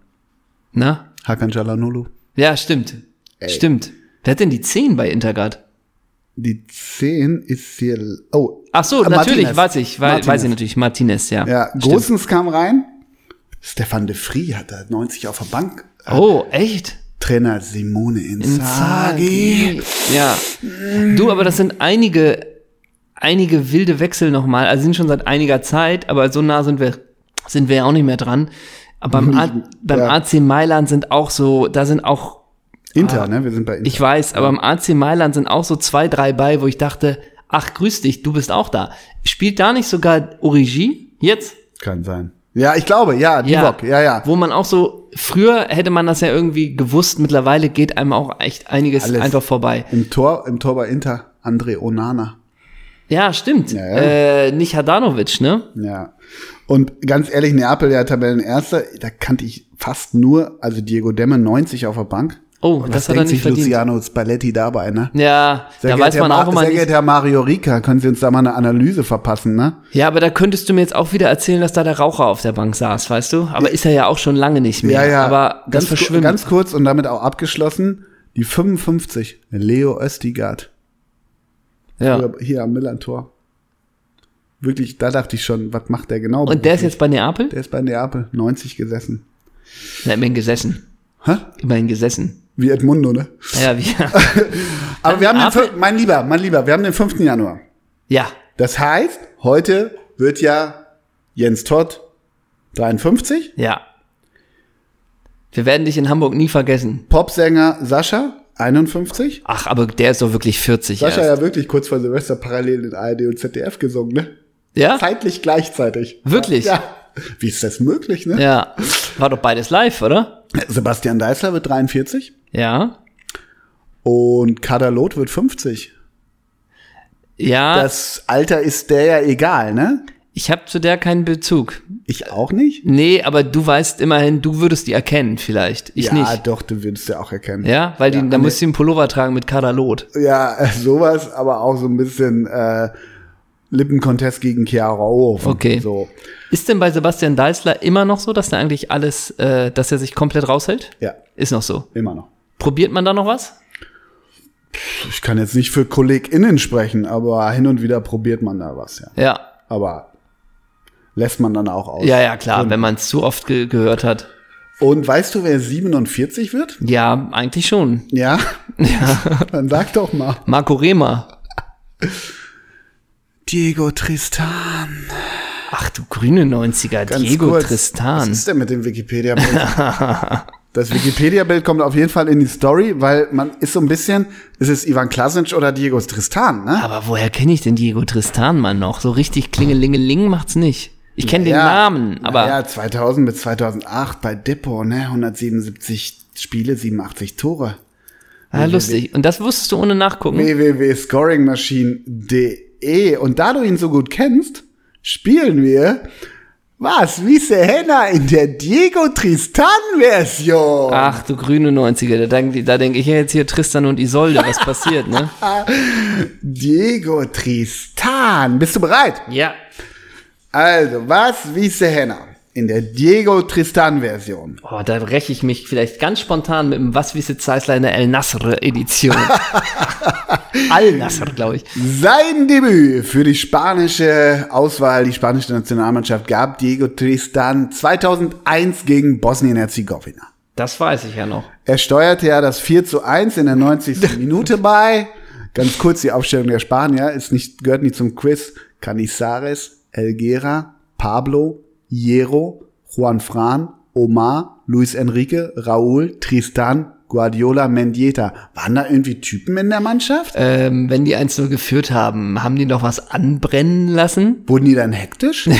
Na? Hakan Çalhanoğlu. Ja, stimmt. Stimmt. Wer hat denn die 10 bei Inter grad? Die 10 ist hier. Oh. Ach so, äh, natürlich, Martinez. weiß ich, weiß, Martinez. weiß ich natürlich. Martinez, ja. Ja. Gosens kam rein. Stefan de Vries hat da 90 auf der Bank. Oh, echt? Trainer Simone Inzaghi. Inzaghi. Ja. Du, aber das sind einige, einige wilde Wechsel nochmal. Also sind schon seit einiger Zeit, aber so nah sind wir, sind wir ja auch nicht mehr dran. Aber beim, A, beim Ja. AC Mailand sind auch so, da sind auch, Inter, ne? Wir sind bei Inter. ich weiß, aber im AC Mailand sind auch so zwei, drei bei, wo ich dachte, ach, grüß dich, du bist auch da. Spielt da nicht sogar Origi jetzt? Kann sein. Ja, ich glaube, ja, Divock, ja, ja. Wo man auch so, früher hätte man das ja irgendwie gewusst, mittlerweile geht einem auch echt einiges Alles. einfach vorbei. Im Tor, im Tor bei Inter, André Onana. Ja, stimmt. Ja, ja. Äh, nicht Hadanovic, ne? Ja. Und ganz ehrlich, Neapel, der Tabellenerster, da kannte ich fast nur, also Diego Demme 90 auf der Bank. Oh, Was das hat er nicht sich verdient. Luciano Spalletti dabei, ne? Ja, Sehr da weiß man Herr auch immer Sehr geehrter Herr Mario Rica, können Sie uns da mal eine Analyse verpassen, ne? Ja, aber da könntest du mir jetzt auch wieder erzählen, dass da der Raucher auf der Bank saß, weißt du? Aber ist er ja auch schon lange nicht mehr. Ja, ja. Aber ganz, verschwimmt. ganz kurz und damit auch abgeschlossen. Die 55, Leo Östigard. ja. Hier, hier am Millantor. Wirklich, da dachte ich schon, was macht der genau? Und der ist jetzt bei Neapel? Der ist bei Neapel, 90 gesessen. Na, immerhin gesessen. Hä? Immerhin gesessen. Wie Edmundo, ne? Ja, wie, Aber wir haben den, mein Lieber, mein Lieber, wir haben den 5. Januar. ja. Das heißt, heute wird ja Jens Todd 53, Ja. Wir werden dich in Hamburg nie vergessen. Popsänger Sascha 51. Ach, aber der ist doch wirklich 40 Sascha erst. ja wirklich kurz vor Silvester parallel in ARD und ZDF gesungen, ne? Ja? Zeitlich gleichzeitig. Wirklich? Ja. Wie ist das möglich, ne? Ja. War doch beides live, oder? Sebastian Deißler wird 43. Ja. Und Kadalot wird 50. Ja, Das Alter ist der ja egal, ne? ich habe zu der keinen Bezug. Ich auch nicht? Nee, aber du weißt immerhin, du würdest die erkennen vielleicht. Ich ja, nicht. doch, du würdest ja auch erkennen. Ja, weil die, da nee. musst du einen Pullover tragen mit Kadalot. Ja, äh, sowas, aber auch so ein bisschen äh, Lippencontest gegen Chiara Ohofen. Okay. So, Ist denn bei Sebastian Deißler immer noch so, dass der eigentlich alles, äh, dass er sich komplett raushält? ja, Ist noch so. immer noch. Probiert man da noch was? Ich kann jetzt nicht für KollegInnen sprechen, aber hin und wieder probiert man da was, ja. Ja. Aber lässt man dann auch aus. Ja, ja, klar, wenn man es zu oft ge gehört hat. Und weißt du, wer 47 wird? Ja, eigentlich schon. Ja? Ja. dann sag doch mal. Marco Rehmer. Diego Tristan. Ach du grüne 90er, Ganz Diego kurz, Was Tristan. ist denn mit dem Wikipedia-Bild? das Wikipedia-Bild kommt auf jeden Fall in die Story, weil man ist so ein bisschen, ist es Ivan Klasnic oder Diego Tristan, ne? Aber woher kenne ich denn Diego Tristan mal noch? So richtig klingelingeling macht's nicht. Ich kenne den Ja, Namen, aber Ja, 2000 bis 2008 bei Dippo, ne? 177 Spiele, 87 Tore. Ah, lustig. Und das wusstest du ohne nachgucken? www.scoringmachine.de und da du ihn so gut kennst, spielen wir was? Wiese Henna in der Diego Tristan-Version. Ach du grüne 90er, da denke da denk ich ja jetzt hier Tristan und Isolde, was passiert, ne? Diego Tristan. Bist du bereit? Ja. Also, was Wiese Henna in der Diego Tristan-Version? Oh, da räche ich mich vielleicht ganz spontan mit dem Was wisse Zeisler in der El Nasr Edition. Al Nasr, glaube ich. Sein Debüt für die spanische Auswahl, die spanische Nationalmannschaft gab Diego Tristan 2001 gegen Bosnien-Herzegowina. Das weiß ich ja noch. Er steuerte ja das 4 zu 1 in der 90. Minute bei. Ganz kurz die Aufstellung der Spanier, ist nicht, gehört nicht zum Quiz. Canizares, Elguera, Pablo, Hierro, Juan Fran, Omar, Luis Enrique, Raúl, Tristan, Guardiola, Mendieta. Waren da irgendwie Typen in der Mannschaft? Ähm, wenn die 1-0 geführt haben, haben die noch was anbrennen lassen? Wurden die dann hektisch?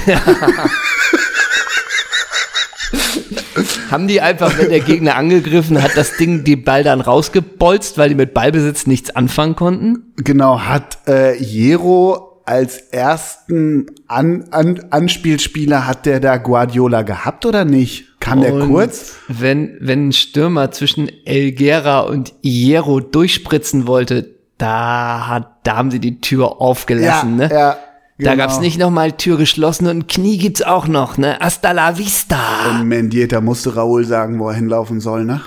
Haben die einfach, wenn der Gegner angegriffen hat, das Ding, die Ball dann rausgebolzt, weil die mit Ballbesitz nichts anfangen konnten? genau, hat äh, Hierro als ersten An An Anspielspieler, hat der da Guardiola gehabt oder nicht? Kam der Und kurz? Wenn, wenn ein Stürmer zwischen Elgera und Hierro durchspritzen wollte, da hat, da haben sie die Tür aufgelassen, ne? ja. Da genau. gab's nicht nochmal Tür geschlossen und Knie gibt's auch noch, ne? Hasta la vista. Und Mendieta musste Raúl sagen, wo er hinlaufen soll, ne?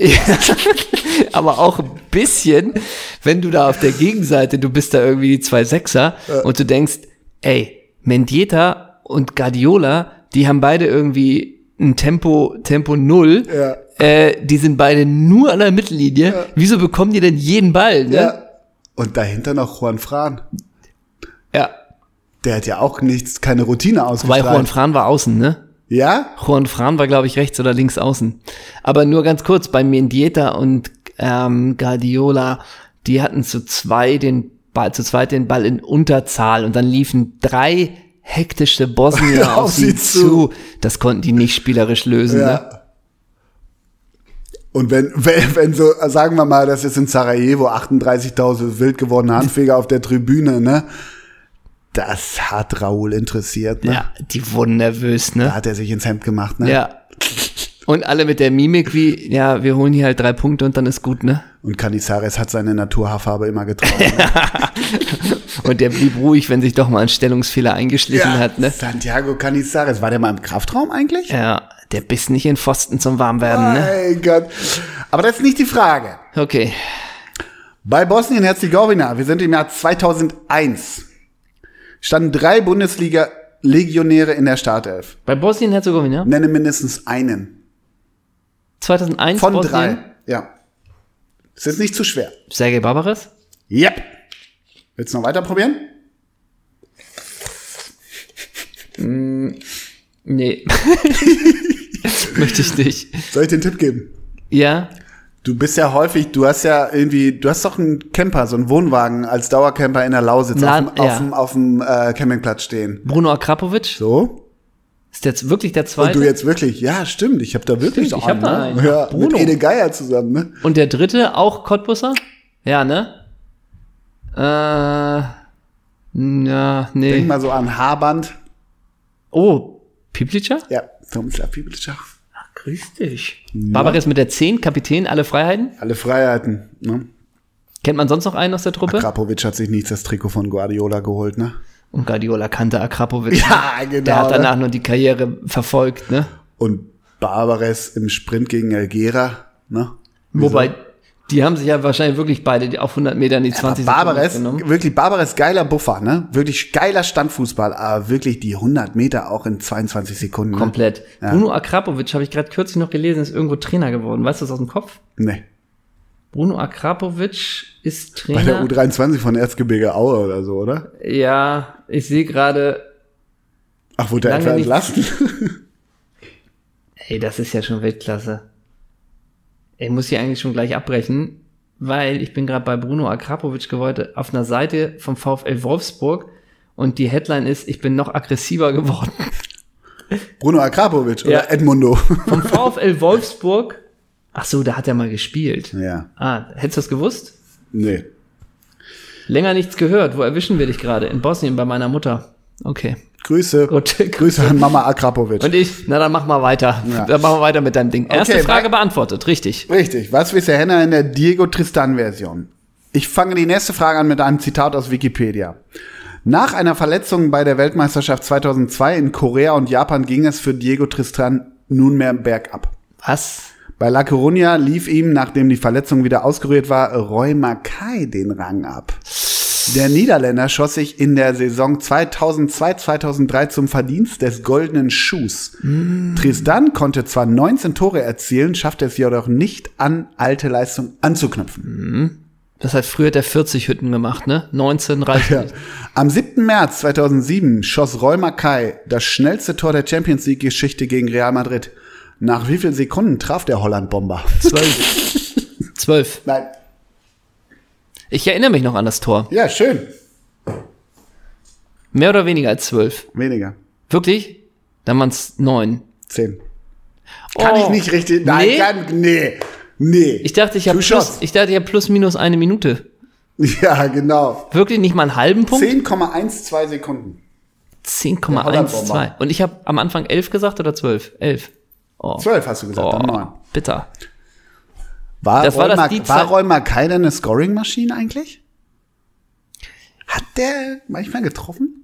Aber auch ein bisschen, wenn du da auf der Gegenseite, du bist da irgendwie die zwei Sechser und du denkst, ey, Mendieta und Guardiola, die haben beide irgendwie ein Tempo, Tempo null. Ja. Äh, die sind beide nur an der Mittellinie. Wieso bekommen die denn jeden Ball, ne? Ja. Und dahinter noch Juan Fran. ja. Der hat ja auch nichts, keine Routine Weil ausgestrahlt. Juan Fran war außen, ne? Ja? Juan Fran war, glaube ich, rechts oder links außen. Aber nur ganz kurz, bei Mendieta und ähm, Guardiola, die hatten zu zwei den Ball, zu zweit den Ball in Unterzahl und dann liefen drei hektische Bosnier auf, sie zu. zu. Das konnten die nicht spielerisch lösen. Ne? Ja. Und wenn, wenn, wenn so, sagen wir mal, das ist in Sarajevo 38.000 wild gewordene Handfeger auf der Tribüne, ne? Das hat Raúl interessiert, ne? Ja, die wurden nervös, Da ne? hat er sich ins Hemd gemacht, ne? Ja. Und alle mit der Mimik wie, ja, wir holen hier halt drei Punkte und dann ist gut, ne? Und Canizares hat seine Naturhaarfarbe immer getragen. ne? Und der blieb ruhig, wenn sich doch mal ein Stellungsfehler eingeschlichen hat, ne? Santiago Canizares. War der mal im Kraftraum eigentlich? Ja, der biss nicht in Pfosten zum Warmwerden, ne? Mein Gott. Aber das ist nicht die Frage. Okay. Bei Bosnien-Herzegowina, wir sind im Jahr 2001, standen drei Bundesliga-Legionäre in der Startelf. Bei Bosnien-Herzegowina? Nenne mindestens einen. 2001 Von Bosnien? drei. Ja. Es ist nicht zu schwer. Sergei Barbares? Yep. Willst du noch weiter probieren? Nee. Möchte ich nicht. Soll ich einen Tipp geben? Ja? Du bist ja häufig, du hast ja irgendwie, du hast doch einen Camper, so einen Wohnwagen als Dauercamper in der Lausitz Na, auf dem, ja. auf dem, auf dem äh, Campingplatz stehen. Bruno Akrapovic? So? Ist jetzt wirklich der Und zweite? du jetzt wirklich, ja, stimmt, ich habe da wirklich Stimmt, ich hab da einen. Ja, Bruno. mit Ede Geier zusammen, ne? Und der dritte, auch Cottbusser? Ja, ne? Äh, na, nee. Denk mal so an Haarband. Oh, Piplica? Ja, Tomislav Piblica. Grüß dich. Barbares mit der 10, Kapitän, alle Freiheiten. Alle Freiheiten. Ne? Kennt man sonst noch einen aus der Truppe? Krapovic hat sich nicht das Trikot von Guardiola geholt, ne? Und Guardiola kannte Akrapovic. Ja, genau, Der hat ne? danach nur die Karriere verfolgt, ne? Und Barbares im Sprint gegen Elgera, ne? Wobei, die haben sich ja wahrscheinlich wirklich beide auf 100 Metern die 20 Barbares, Sekunden genommen. wirklich Barbares geiler Buffer, ne? Wirklich geiler Standfußball, aber wirklich die 100 Meter auch in 22 Sekunden. Ne? Komplett. Bruno Akrapovic, habe ich gerade kürzlich noch gelesen, ist irgendwo Trainer geworden. Weißt du das aus dem Kopf? Nee. Bruno Akrapovic ist Bei der Trainer. U23 von Erzgebirge Aue oder so, oder? Ja, ich sehe gerade, Ach, wurde er etwa entlassen? ey, das ist ja schon Weltklasse. Ich muss hier eigentlich schon gleich abbrechen, weil ich bin gerade bei Bruno Akrapovic geworden auf einer Seite vom VfL Wolfsburg und die Headline ist, ich bin noch aggressiver geworden. Bruno Akrapovic Ja. oder Edmundo? Vom VfL Wolfsburg. Ach so, da hat er mal gespielt. ja. Ah, hättest du das gewusst? Nee. Länger nichts gehört. Wo erwischen wir dich gerade? In Bosnien bei meiner Mutter. Okay. Grüße. Gut. Grüße an Mama Akrapovic. Und ich, na dann mach mal weiter. Ja. Dann machen wir weiter mit deinem Ding. Erste Okay, Frage beantwortet, richtig. Richtig. Was wisst ihr Henna in der Diego Tristan-Version? Ich fange die nächste Frage an mit einem Zitat aus Wikipedia. Nach einer Verletzung bei der Weltmeisterschaft 2002 in Korea und Japan ging es für Diego Tristan nunmehr bergab. Was? Bei La Coruña lief ihm, nachdem die Verletzung wieder ausgerührt war, Roy Mackay den Rang ab. Der Niederländer schoss sich in der Saison 2002-2003 zum Verdienst des goldenen Schuhs. Tristan konnte zwar 19 Tore erzielen, schaffte es jedoch nicht an alte Leistung anzuknüpfen. Das heißt, früher hat er 40 Hütten gemacht, ne? 19 reicht Ja. Am 7. März 2007 schoss Roy Mackay das schnellste Tor der Champions League Geschichte gegen Real Madrid. Nach wie vielen Sekunden traf der Holland-Bomber? 12. 12. Nein. Ich erinnere mich noch an das Tor. Ja, schön. Mehr oder weniger als 12. Weniger. Wirklich? Dann waren es 9. Zehn. Kann Oh. ich nicht richtig. Nein, Nee? kann, nee. Nee. Ich dachte, ich habe plus, ich dachte, ich habe plus minus eine Minute. Ja, genau. Wirklich nicht mal einen halben Punkt? 10,12 Sekunden. Der Holland-Bomber. 10,12. Und ich habe am Anfang 11 gesagt oder 12? 11. Oh. 12 hast du gesagt, dann Oh, 9. bitter. War, Das war Roy das war Mackay denn eine Scoring-Maschine eigentlich? Hat der manchmal getroffen?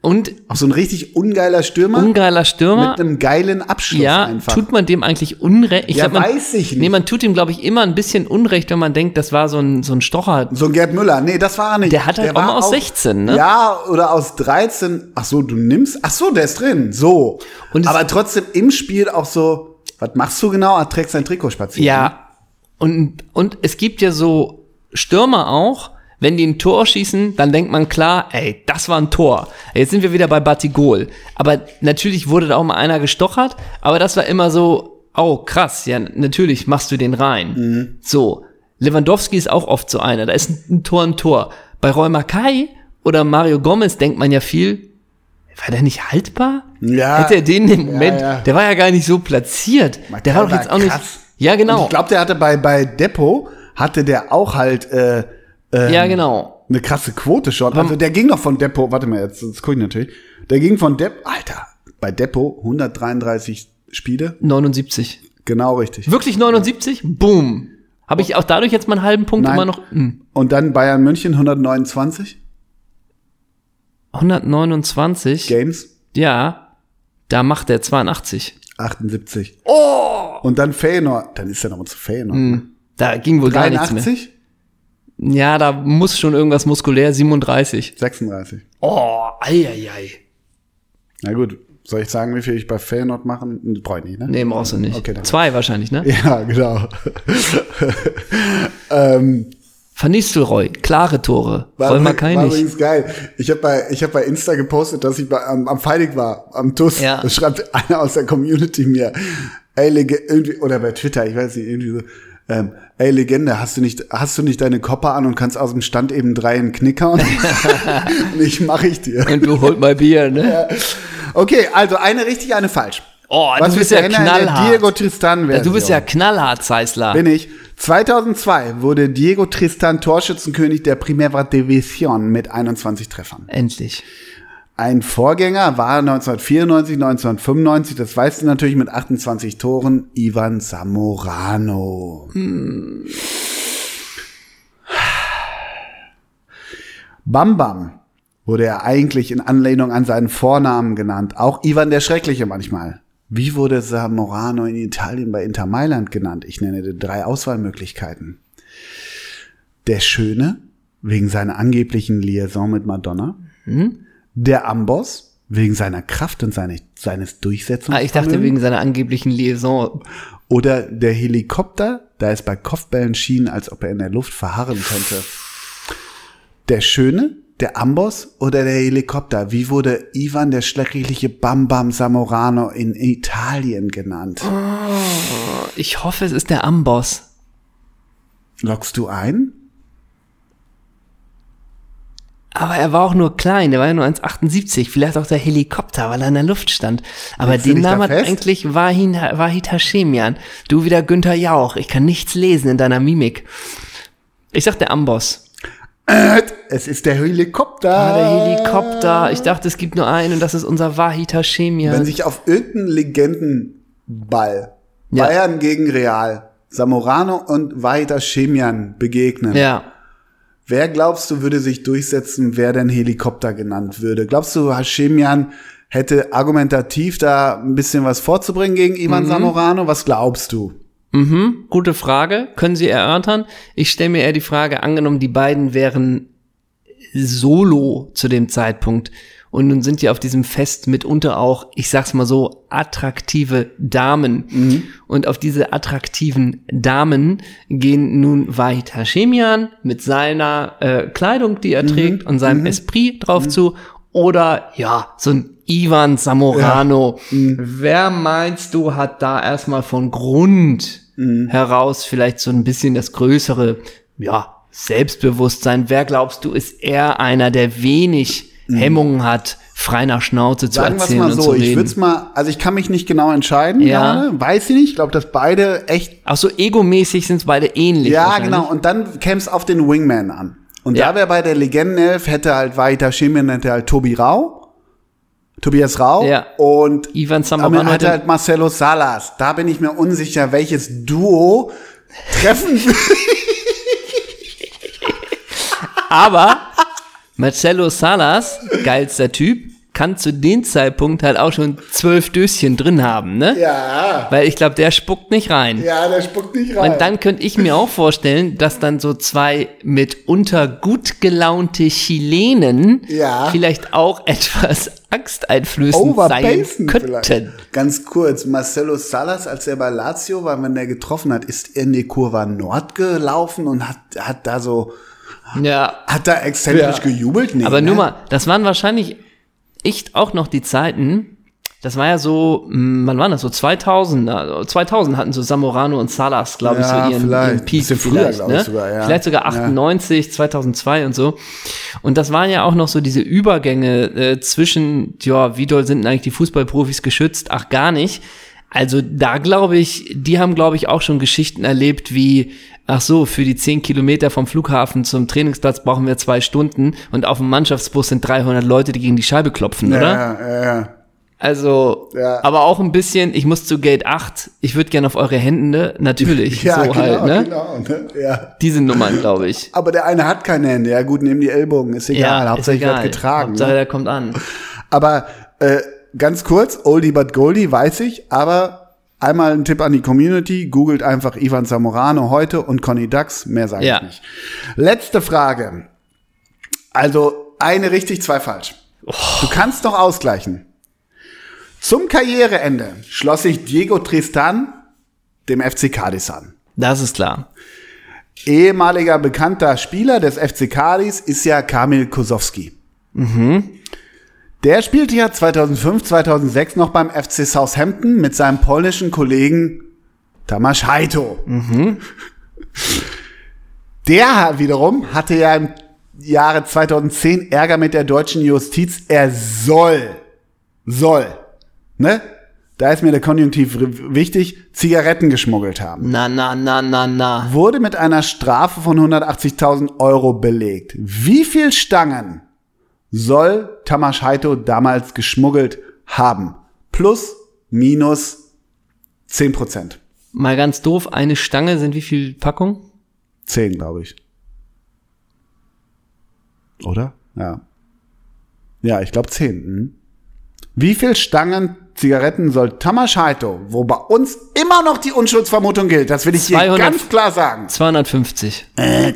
Und Auch so ein richtig ungeiler Stürmer? ungeiler Stürmer. mit einem geilen Abschluss Ja, einfach. tut man dem eigentlich Unrecht? Ich Ja, glaub, man, weiß ich nicht. Nee, man tut ihm, glaube ich, immer ein bisschen Unrecht, wenn man denkt, das war so ein, so ein Stocher. so ein Gerd Müller. Nee, das war er nicht. Der hat halt auch war mal aus 16, ne? Ja, oder aus 13. Ach so, du nimmst. Ach so, der ist drin. So. Und Aber trotzdem im Spiel auch so, was machst du genau? Er trägt sein Trikot spazieren. Ja. Und, und es gibt ja so Stürmer auch, wenn die ein Tor schießen, dann denkt man klar, ey, das war ein Tor. Jetzt sind wir wieder bei Batigol. Aber natürlich wurde da auch mal einer gestochert, aber das war immer so, oh krass, ja, natürlich machst du den rein. So. Lewandowski ist auch oft so einer, da ist ein, Tor ein Tor. Bei Roy Mackay oder Mario Gomez denkt man ja viel, war der nicht haltbar? Ja. Hätte er den im Moment, ja. der war ja gar nicht so platziert. Mackay der war doch jetzt auch nicht. Ja, genau. Und ich glaube, der hatte bei, bei Depot, hatte der auch halt äh, ähm, Ja, genau. eine krasse Quote schon. Also der ging noch von Depot, warte mal, jetzt, jetzt gucke ich natürlich. Der ging von Depot, Alter, bei Depot 133 Spiele. 79. Genau richtig. Wirklich 79? Boom. Habe ich auch dadurch jetzt meinen halben Punkt Nein. immer noch? Hm. Und dann Bayern München 129 129. Games, Ja. Da macht er 82. 78. Oh! Und dann Feyenoord, dann ist er nochmal zu Feyenoord. Hm. Da ging wohl gar nichts 83, mehr. Ja, da muss schon irgendwas muskulär. 37. 36. Oh, eieiei. Na gut, soll ich sagen, wie viel ich bei Feyenoord machen? Brauche ich nicht, ne? Nee, brauchst du nicht. Okay, dann- Zwei wahrscheinlich, ne? Ja, genau. ähm, Van Nistelrooy, klare Tore. War, Wollen wir übrigens- kein war übrigens geil. Ich habe bei, ich hab bei Insta gepostet, dass ich bei, am, am Feinig war, am TUS. Ja. Da schreibt einer aus der Community mir, ey, irgendwie, oder bei Twitter, ich weiß nicht, irgendwie so, ähm, ey, Legende, hast du nicht, hast du nicht deine Kopper an und kannst aus dem Stand eben drei in Knicker und nicht mache ich dir. Und du holt mal Bier, ne? Okay, also eine richtig, eine falsch. Oh, Was du bist ja knallhart. Diego Tristan Version? du bist ja knallhart, Zeisler. Bin ich. 2002 wurde Diego Tristan Torschützenkönig der Primera División mit 21 Treffern. Endlich. Ein Vorgänger war 1994, 1995, das weißt du natürlich mit 28 Toren, Ivan Zamorano. Bam Bam wurde er eigentlich in Anlehnung an seinen Vornamen genannt, auch Ivan der Schreckliche manchmal. Wie wurde Zamorano in Italien bei Inter Mailand genannt? Ich nenne dir drei Auswahlmöglichkeiten. Der Schöne, wegen seiner angeblichen Liaison mit Madonna. Der Amboss, wegen seiner Kraft und seine, seines Ah, Durchsetzungsvermögens. ich dachte wegen seiner angeblichen Liaison. Oder der Helikopter, da es bei Kopfbällen schien, als ob er in der Luft verharren könnte. Der Schöne, der Amboss oder der Helikopter? Wie wurde Ivan der schreckliche Bam Bam Samorano in Italien genannt? Ich hoffe, es ist der Amboss. Lockst du ein? Aber er war auch nur klein, der war ja nur 1,78. Vielleicht auch der Helikopter, weil er in der Luft stand. Aber du den Namen hat eigentlich Wahin, Wahid Hashemian. Du wieder Günther Jauch. Ich kann nichts lesen in deiner Mimik. Ich sag der Amboss. Es ist der Helikopter. Ah, der Helikopter. Ich dachte, es gibt nur einen und das ist unser Wahid Hashemian. Wenn sich auf irgendeinen Legendenball Ja. Bayern gegen Real Samorano und Vahida Chemian begegnen, ja. wer glaubst du würde sich durchsetzen, wer denn Helikopter genannt würde? Glaubst du, Hashemian hätte argumentativ da ein bisschen was vorzubringen gegen Ivan Mhm. Samorano? Was glaubst du? Mhm, gute Frage. Können Sie erörtern? Ich stelle mir eher die Frage, angenommen, die beiden wären solo zu dem Zeitpunkt. Und nun sind ja auf diesem Fest mitunter auch, ich sag's mal so, attraktive Damen. Und auf diese attraktiven Damen gehen nun Wahid Hashemian mit seiner äh, Kleidung, die er trägt, und seinem Esprit drauf zu. Oder ja, so ein Ivan Zamorano. Wer meinst du, hat da erstmal von Grund heraus vielleicht so ein bisschen das größere, ja, Selbstbewusstsein? Wer glaubst du, ist eher einer, der wenig Hemmungen hat, frei nach Schnauze zu Sagen wir es erzählen mal und so, zu ich reden? würde es mal, also ich kann mich nicht genau entscheiden Ja. gerade, weiß ich nicht, ich glaube, dass beide echt Auch so egomäßig sind beide ähnlich. Ja, genau. Und dann käme es auf den Wingman an. Und Ja. da wäre bei der Legendenelf, hätte halt weiter Chemian, hätte halt Tobi Rau, Tobias Rau Ja. und Ivan damit hatte hätte, halt Marcelo Salas. Da bin ich mir unsicher, welches Duo treffen aber Marcelo Salas, geilster Typ, kann zu dem Zeitpunkt halt auch schon zwölf Döschen drin haben, ne? Ja, Weil ich glaube, der spuckt nicht rein. ja, der spuckt nicht rein. Und dann könnte ich mir auch vorstellen, dass dann so zwei mitunter gut gelaunte Chilenen Ja. vielleicht auch etwas angsteinflößend sein könnten. vielleicht. Ganz kurz, Marcelo Salas, als er bei Lazio war, wenn der getroffen hat, ist er in die Kurva Nord gelaufen und hat, hat da so, Ja, hat da exzentrisch Ja. gejubelt? Nee, aber ne? nur mal, das waren wahrscheinlich echt auch noch die Zeiten, das war ja so, mh, wann war das, so 2000, also 2000 hatten so Zamorano und Salas, glaube ich, Ja, so ihren, vielleicht. ihren Peak Bisschen früher, vielleicht, ich ne? sogar, ja. Vielleicht sogar Ja. 98, 2002 und so. Und das waren ja auch noch so diese Übergänge äh, zwischen, ja, wie doll sind denn eigentlich die Fußballprofis geschützt? Ach, gar nicht. Also da glaube ich, die haben, glaube ich, auch schon Geschichten erlebt wie, ach so, für die 10 Kilometer vom Flughafen zum Trainingsplatz brauchen wir zwei Stunden und auf dem Mannschaftsbus sind 300 Leute, die gegen die Scheibe klopfen, oder? Ja, ja, ja. Also, Ja. aber auch ein bisschen, ich muss zu Gate 8, ich würde gerne auf eure Hände, natürlich, Ja, so genau, halt, ne? genau. Ne? Ja. Diese Nummern, glaube ich. Aber der eine hat keine Hände. Ja gut, nehmen die Ellbogen, ist egal. Hauptsächlich wird getragen. Hauptsache, Ne? der kommt an. Aber äh, ganz kurz, Oldie but Goldie, weiß ich. Aber einmal ein Tipp an die Community. Googelt einfach Ivan Zamorano heute und Conny Dax. Mehr sage Ja. ich nicht. Letzte Frage. Also eine richtig, zwei falsch. Du kannst doch ausgleichen. Zum Karriereende schloss sich Diego Tristan dem FC Cadiz an. Das ist klar. ehemaliger bekannter Spieler des FC Cadiz ist ja Kamil Kosowski. Der spielte ja 2005, 2006 noch beim FC Southampton mit seinem polnischen Kollegen Tamas Heito. Der wiederum hatte ja im Jahre 2010 Ärger mit der deutschen Justiz. Er soll, soll, ne? da ist mir der Konjunktiv wichtig, Zigaretten geschmuggelt haben. Na, na, na, na, na. Wurde mit einer Strafe von 180.000 Euro belegt. Wie viel Stangen soll Tamas Heito damals geschmuggelt haben? Plus, minus 10 Prozent. Mal ganz doof, eine Stange sind wie viel Packungen? 10, glaube ich. Oder? Ja. Ja, ich glaube 10. Hm. Wie viel Stangen Zigaretten soll Tamas Heito, wo bei uns immer noch die Unschuldsvermutung gilt, das will ich hier 200 ganz klar sagen. 250. Äh,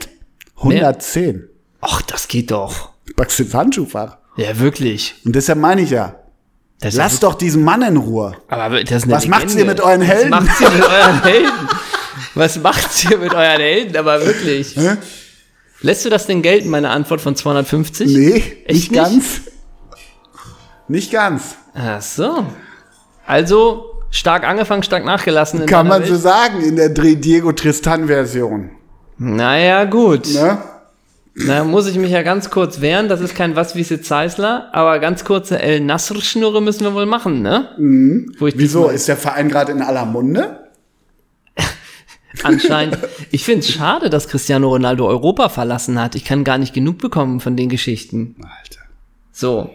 110. Ach, das geht doch. Packst ins Handschuhfach. Ja, wirklich. Und deshalb meine ich ja. Das Lasst ist, doch diesen Mann in Ruhe. aber das ist eine Was macht's ihr Legende. mit euren Helden? Was macht's ihr mit euren Helden? Was macht's ihr mit euren Helden? Aber wirklich. Hä? Lässt du das denn gelten, meine Antwort von 250? Nee, Echt nicht nicht? ganz. Nicht ganz. Ach so. Also, stark angefangen, stark nachgelassen. Kann man so Welt. sagen in der Diego Tristan-Version. Naja, gut. Ne? Da muss ich mich ja ganz kurz wehren. Das ist kein Was wie Zeisler, aber ganz kurze El Nasr-Schnurre müssen wir wohl machen, ne? Mhm. Wieso? Ist der Verein gerade in aller Munde? Anscheinend. Ich finde es schade, dass Cristiano Ronaldo Europa verlassen hat. Ich kann gar nicht genug bekommen von den Geschichten. Alter. So.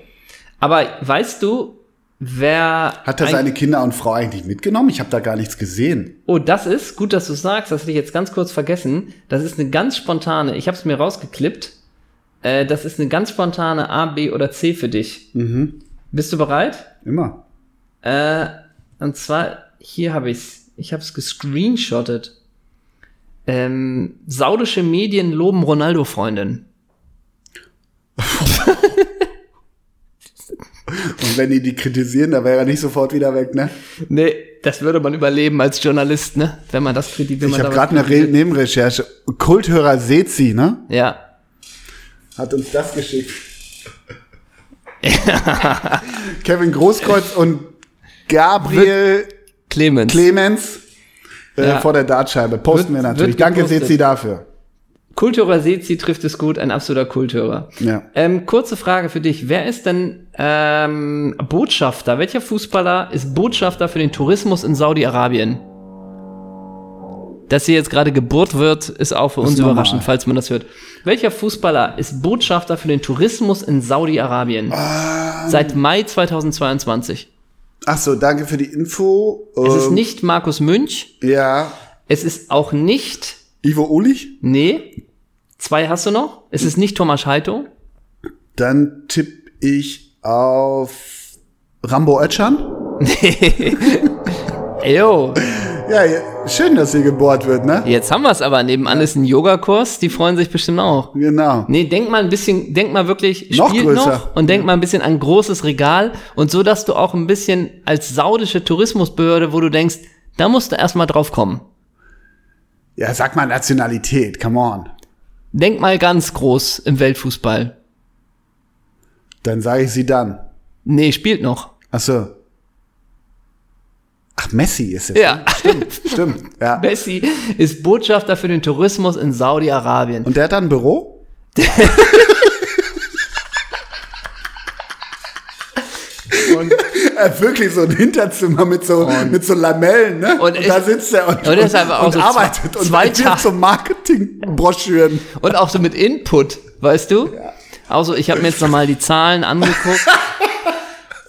Aber weißt du, wer. Hat er ein- seine Kinder und Frau eigentlich mitgenommen? Ich habe da gar nichts gesehen. Oh, das ist, gut, dass du sagst, das hätte ich jetzt ganz kurz vergessen. Das ist eine ganz spontane, ich habe es mir rausgeklippt. Äh, das ist eine ganz spontane A, B oder C für dich. Mhm. Bist du bereit? Immer. Äh, und zwar, hier habe ich's. Ich habe es gescreenshottet. Ähm, saudische Medien loben Ronaldo-Freundin. Und wenn die die kritisieren, da wäre er nicht sofort wieder weg, ne? Nee, das würde man überleben als Journalist, ne? Wenn man das kritisiert. Ich habe gerade eine Re Nebenrecherche. Kulthörer Sezi, ne? Ja. Hat uns das geschickt. Kevin Großkreuz und Gabriel Clemens. Clemens äh, Ja. vor der Dartscheibe. Posten Wird- wir natürlich. Danke. Sezi, dafür. Kulthörer Sezi trifft es gut, ein absoluter Kulthörer. Ja. Ähm, kurze Frage für dich. Wer ist denn ähm, Botschafter? Welcher Fußballer ist Botschafter für den Tourismus in Saudi-Arabien? Dass hier jetzt gerade Geburt wird, ist auch für uns überraschend, falls man das hört. Welcher Fußballer ist Botschafter für den Tourismus in Saudi-Arabien? Ah. Seit Mai 2022. Ach so, danke für die Info. Es ist Ähm, nicht Markus Münch. Ja. Es ist auch nicht, Ivo Ulich? nee, zwei hast du noch. Es ist nicht Thomas Heito. Dann tippe ich auf Rambo Ötschan. Eyo, Ja, ja, schön, dass hier gebohrt wird, ne? jetzt haben wir es aber. Nebenan ist ein Yogakurs, die freuen sich bestimmt auch. Genau. Nee, denk mal ein bisschen, denk mal wirklich, Noch spielt größer. noch und denk mal ein bisschen an großes Regal und so, dass du auch ein bisschen als saudische Tourismusbehörde, wo du denkst, da musst du erstmal drauf kommen. Ja, sag mal Nationalität, come on. Denk mal ganz groß im Weltfußball. Dann sage ich sie dann. Nee, spielt noch. Ach so. Ach, Messi ist es. Ja. Stimmt, ja. Messi ist Botschafter für den Tourismus in Saudi-Arabien. Und der hat dann ein Büro? Äh, wirklich so ein Hinterzimmer mit so, mit so Lamellen, ne? Und Und, da ich- sitzt er und, und und so arbeitet zwei- und zwei entwirft Tage- so Marketingbroschüren. und auch so mit Input, weißt du? Also, ich habe mir jetzt nochmal die Zahlen angeguckt.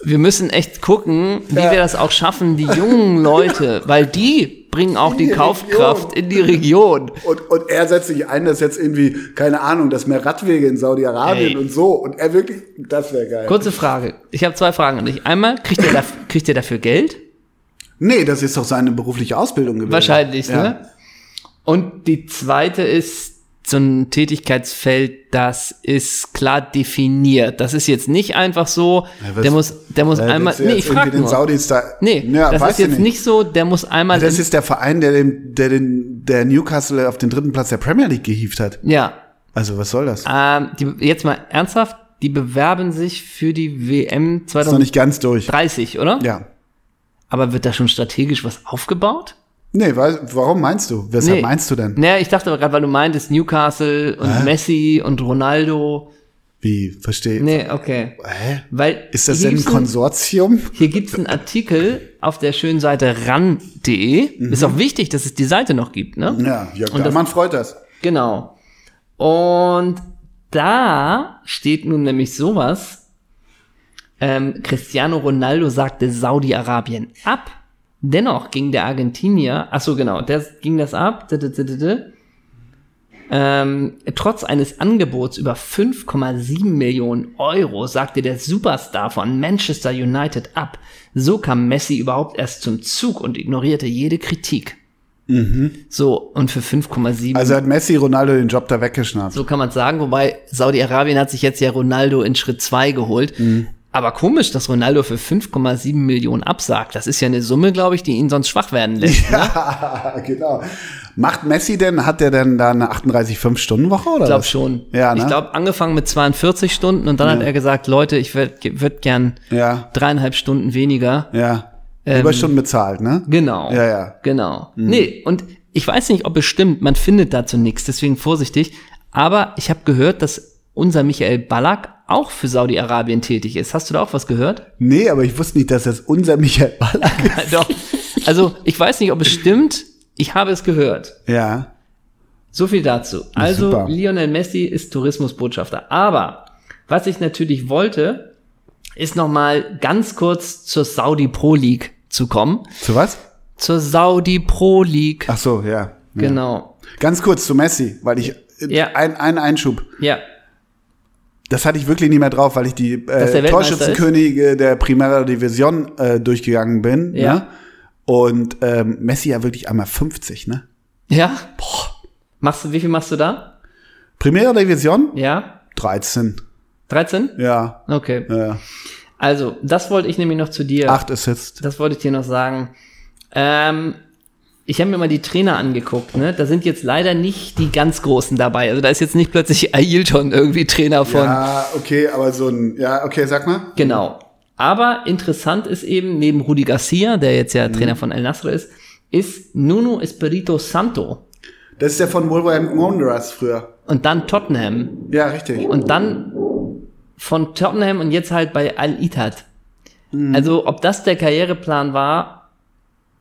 Wir müssen echt gucken, wie Ja. wir das auch schaffen, die jungen Leute, weil die bringen auch die, die Kaufkraft Region. in die Region. Und, und er setzt sich ein, dass jetzt irgendwie, keine Ahnung, dass mehr Radwege in Saudi-Arabien und so. Und er wirklich, das wäre geil. Kurze Frage. Ich habe zwei Fragen an dich. Einmal, kriegt ihr, dafür, kriegt ihr dafür Geld? Nee, das ist doch seine berufliche Ausbildung gewesen. Wahrscheinlich, ja. ne? Und die zweite ist so ein Tätigkeitsfeld, das ist klar definiert. Das ist jetzt nicht einfach so, Ja, was- der muss, der muss Äh, einmal, nee, ich frage nur. Saudis da, Nee, ja, das ist jetzt nicht. so, der muss einmal, Das in- ist der Verein, der den, der den, der Newcastle auf den dritten Platz der Premier League gehievt hat. ja, Also was soll das? ähm, die, jetzt mal ernsthaft, die bewerben sich für die WM Ist noch nicht ganz durch. 2030, oder? Ja. Aber wird da schon strategisch was aufgebaut? Nee, weil, warum meinst du? Weshalb Nee. meinst du denn? Naja, ich dachte aber gerade, weil du meintest Newcastle und Messi und Ronaldo. Wie, verstehe? Nee, okay. Hä? Weil Ist das denn ein Konsortium? Hier gibt's einen Artikel, auf der schönen Seite ran.de. Ist auch wichtig, dass es die Seite noch gibt, ne? Ja, Jörg Und Dahlmann freut das. Genau. Und da steht nun nämlich sowas. Ähm, Cristiano Ronaldo sagte Saudi-Arabien ab. Dennoch ging der Argentinier, ach so genau, der ging das ab. Ähm, trotz eines Angebots über 5,7 Millionen Euro sagte der Superstar von Manchester United ab. So kam Messi überhaupt erst zum Zug und ignorierte jede Kritik. So, und für 5,7 Also hat Messi Ronaldo den Job da weggeschnappt. so kann man sagen, wobei Saudi-Arabien hat sich jetzt ja Ronaldo in Schritt 2 geholt. Aber komisch, dass Ronaldo für 5,7 Millionen absagt. Das ist ja eine Summe, glaube ich, die ihn sonst schwach werden lässt. Ne? Ja, genau. Macht Messi denn, hat der denn da eine 38-5-Stunden-Woche oder Ich glaube schon. Ja, ne? Ich glaube, angefangen mit 42 Stunden und dann hat er gesagt, Leute, ich würde würd gern Ja, dreieinhalb Stunden weniger. ja. Ähm, Überstunden bezahlt, ne? Genau. Ja, ja. Genau. Nee, und ich weiß nicht, ob es stimmt, man findet dazu nichts, deswegen vorsichtig. Aber ich habe gehört, dass unser Michael Ballack auch für Saudi-Arabien tätig ist. Hast du da auch was gehört? Nee, aber ich wusste nicht, dass das unser Michael Ballack ist. Doch. Also, ich weiß nicht, ob es stimmt. Ich habe es gehört. Ja. So viel dazu. Also, super. Lionel Messi ist Tourismusbotschafter. Aber, was ich natürlich wollte, ist noch mal ganz kurz zur Saudi Pro League zu kommen. Zu was? Zur Saudi Pro League. Ach so, ja. ja. Genau. Ganz kurz zu Messi, weil ich Ja. ein, ein Einschub. Ja. Das hatte ich wirklich nicht mehr drauf, weil ich die der äh, Weltmeister Torschützenkönige der Primera Division äh, durchgegangen bin. Ja. Ne? Und ähm, Messi ja wirklich einmal 50, ne? Ja? Boah. Machst du, wie viel machst du da? Primera Division? Ja? 13. 13? Ja. Okay. ja. Also, das wollte ich nämlich noch zu dir. Acht Assists. Das wollte ich dir noch sagen. Ähm, ich habe mir mal die Trainer angeguckt, ne? Da sind jetzt leider nicht die ganz Großen dabei. Also da ist jetzt nicht plötzlich Ailton irgendwie Trainer von. Ja, okay, aber so ein, ja, okay, sag mal. Genau. Aber interessant ist eben, neben Rudi Garcia, der jetzt ja Trainer von El Nasr ist, ist Nuno Espirito Santo. Das ist der von Wolverhampton Wanderers früher. Und dann Tottenham. Ja, richtig. Und dann von Tottenham und jetzt halt bei Al-Ittihad. Also, ob das der Karriereplan war,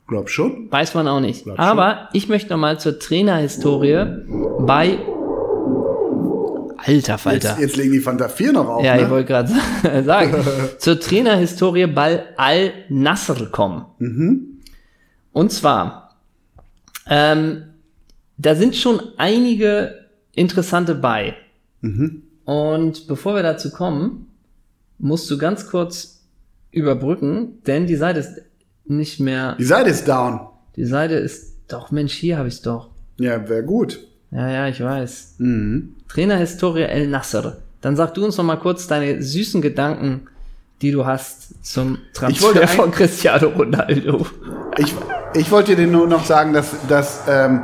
Glaub schon. weiß man auch nicht. Glaub schon. Aber ich möchte noch mal zur Trainerhistorie bei Alter Falter. Jetzt, jetzt legen die Fanta 4 noch auf. ja, ne? ich wollte gerade sagen, zur Trainerhistorie bei Al-Nasr kommen. Mhm. Und zwar, ähm, da sind schon einige interessante bei. Mhm. Und bevor wir dazu kommen, musst du ganz kurz überbrücken, denn die Seite ist nicht mehr. Die Seite ist down. Die Seite ist doch, Mensch, hier habe ich es doch. Ja, wäre gut. Ja, ja, ich weiß. Mhm. Trainerhistorie El Nasser. Dann sag du uns noch mal kurz deine süßen Gedanken, die du hast zum Transfer von Cristiano Ronaldo. Ich, ich wollte dir nur noch sagen, dass, dass ähm,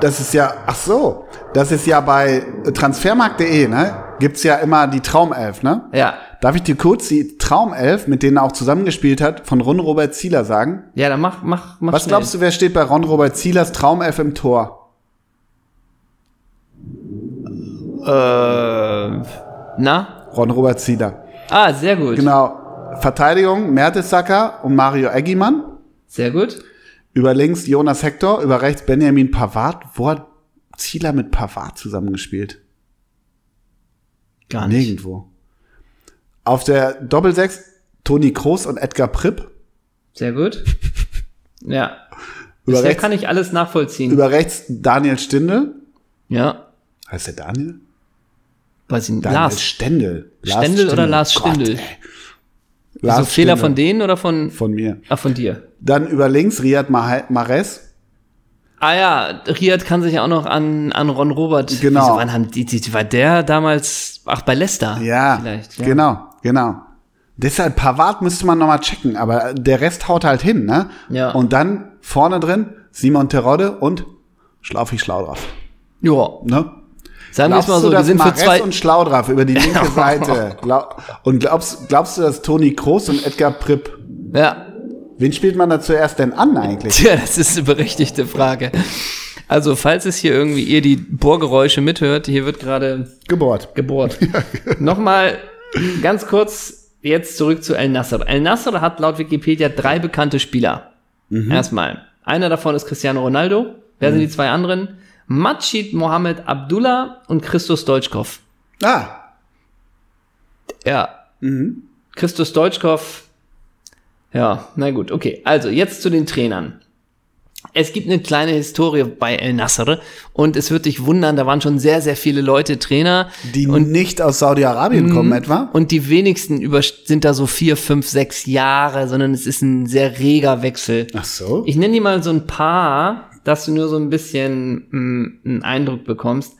das ist ja, ach so, das ist ja bei transfermarkt.de, ne? Gibt's ja immer die Traumelf, ne? Ja, Darf ich dir kurz die Traumelf, mit denen er auch zusammengespielt hat, von Ron Robert Zieler sagen? ja, dann mach, mach, mach Was schnell. glaubst du, wer steht bei Ron Robert Zielers Traumelf im Tor? Äh, na? Ron Robert Zieler. Ah, sehr gut. Genau. Verteidigung Mertesacker und Mario Eggimann. Sehr gut. Über links Jonas Hector, über rechts Benjamin Pavard. Wo hat Zieler mit Pavard zusammengespielt? Gar nicht. Nirgendwo. Auf der Doppelsechs Toni Kroos und Edgar Pripp. Sehr gut. Ja. Über Bisher rechts, kann ich alles nachvollziehen. über rechts Daniel Stindl. ja. Heißt der Daniel? Weiß ich nicht. Daniel Lars. Stendel. Lars Stendel oder Lars Gott, Stindl? ey. Also Lars Fehler Stindl. von denen oder von, Von mir. ah, von dir? Dann über links Riyad Mahrez. Ah ja, Riyad kann sich ja auch noch an, an Ron Robert. Genau. Wieso, wann haben die, die, war der damals, ach, bei Leicester? Ja, Vielleicht, ja. genau, genau. Deshalb Pavard müsste man noch mal checken, aber der Rest haut halt hin, ne? Ja. Und dann vorne drin Simon Terodde und Schlaufi Schlaudraff, Ja, ne? sagen wir mal du, so, dass sind für Mahrez zwei, und Schlaudraff über die linke Seite und glaubst, glaubst du, dass Toni Kroos und Edgar Pripp, ja, wen spielt man da zuerst denn an eigentlich? Tja, das ist eine berechtigte Frage. Also, falls es hier irgendwie ihr die Bohrgeräusche mithört, hier wird gerade Gebohrt. gebohrt. Nochmal ganz kurz jetzt zurück zu El Nasser. El Nasser hat laut Wikipedia drei bekannte Spieler. Erstmal. Einer davon ist Cristiano Ronaldo. Wer sind die zwei anderen? Majid Mohammed Abdullah und Christus Deutschkov. Ah, Ja. Christus Deutschkov. Ja, na gut, okay. Also jetzt zu den Trainern. Es gibt eine kleine Historie bei El Nasser und es wird dich wundern, da waren schon sehr, sehr viele Leute Trainer die nicht aus Saudi-Arabien kommen etwa? und die wenigsten über, sind da so vier, fünf, sechs Jahre, sondern es ist ein sehr reger Wechsel. Ach so. Ich nenne dir mal so ein paar, dass du nur so ein bisschen mh, einen Eindruck bekommst.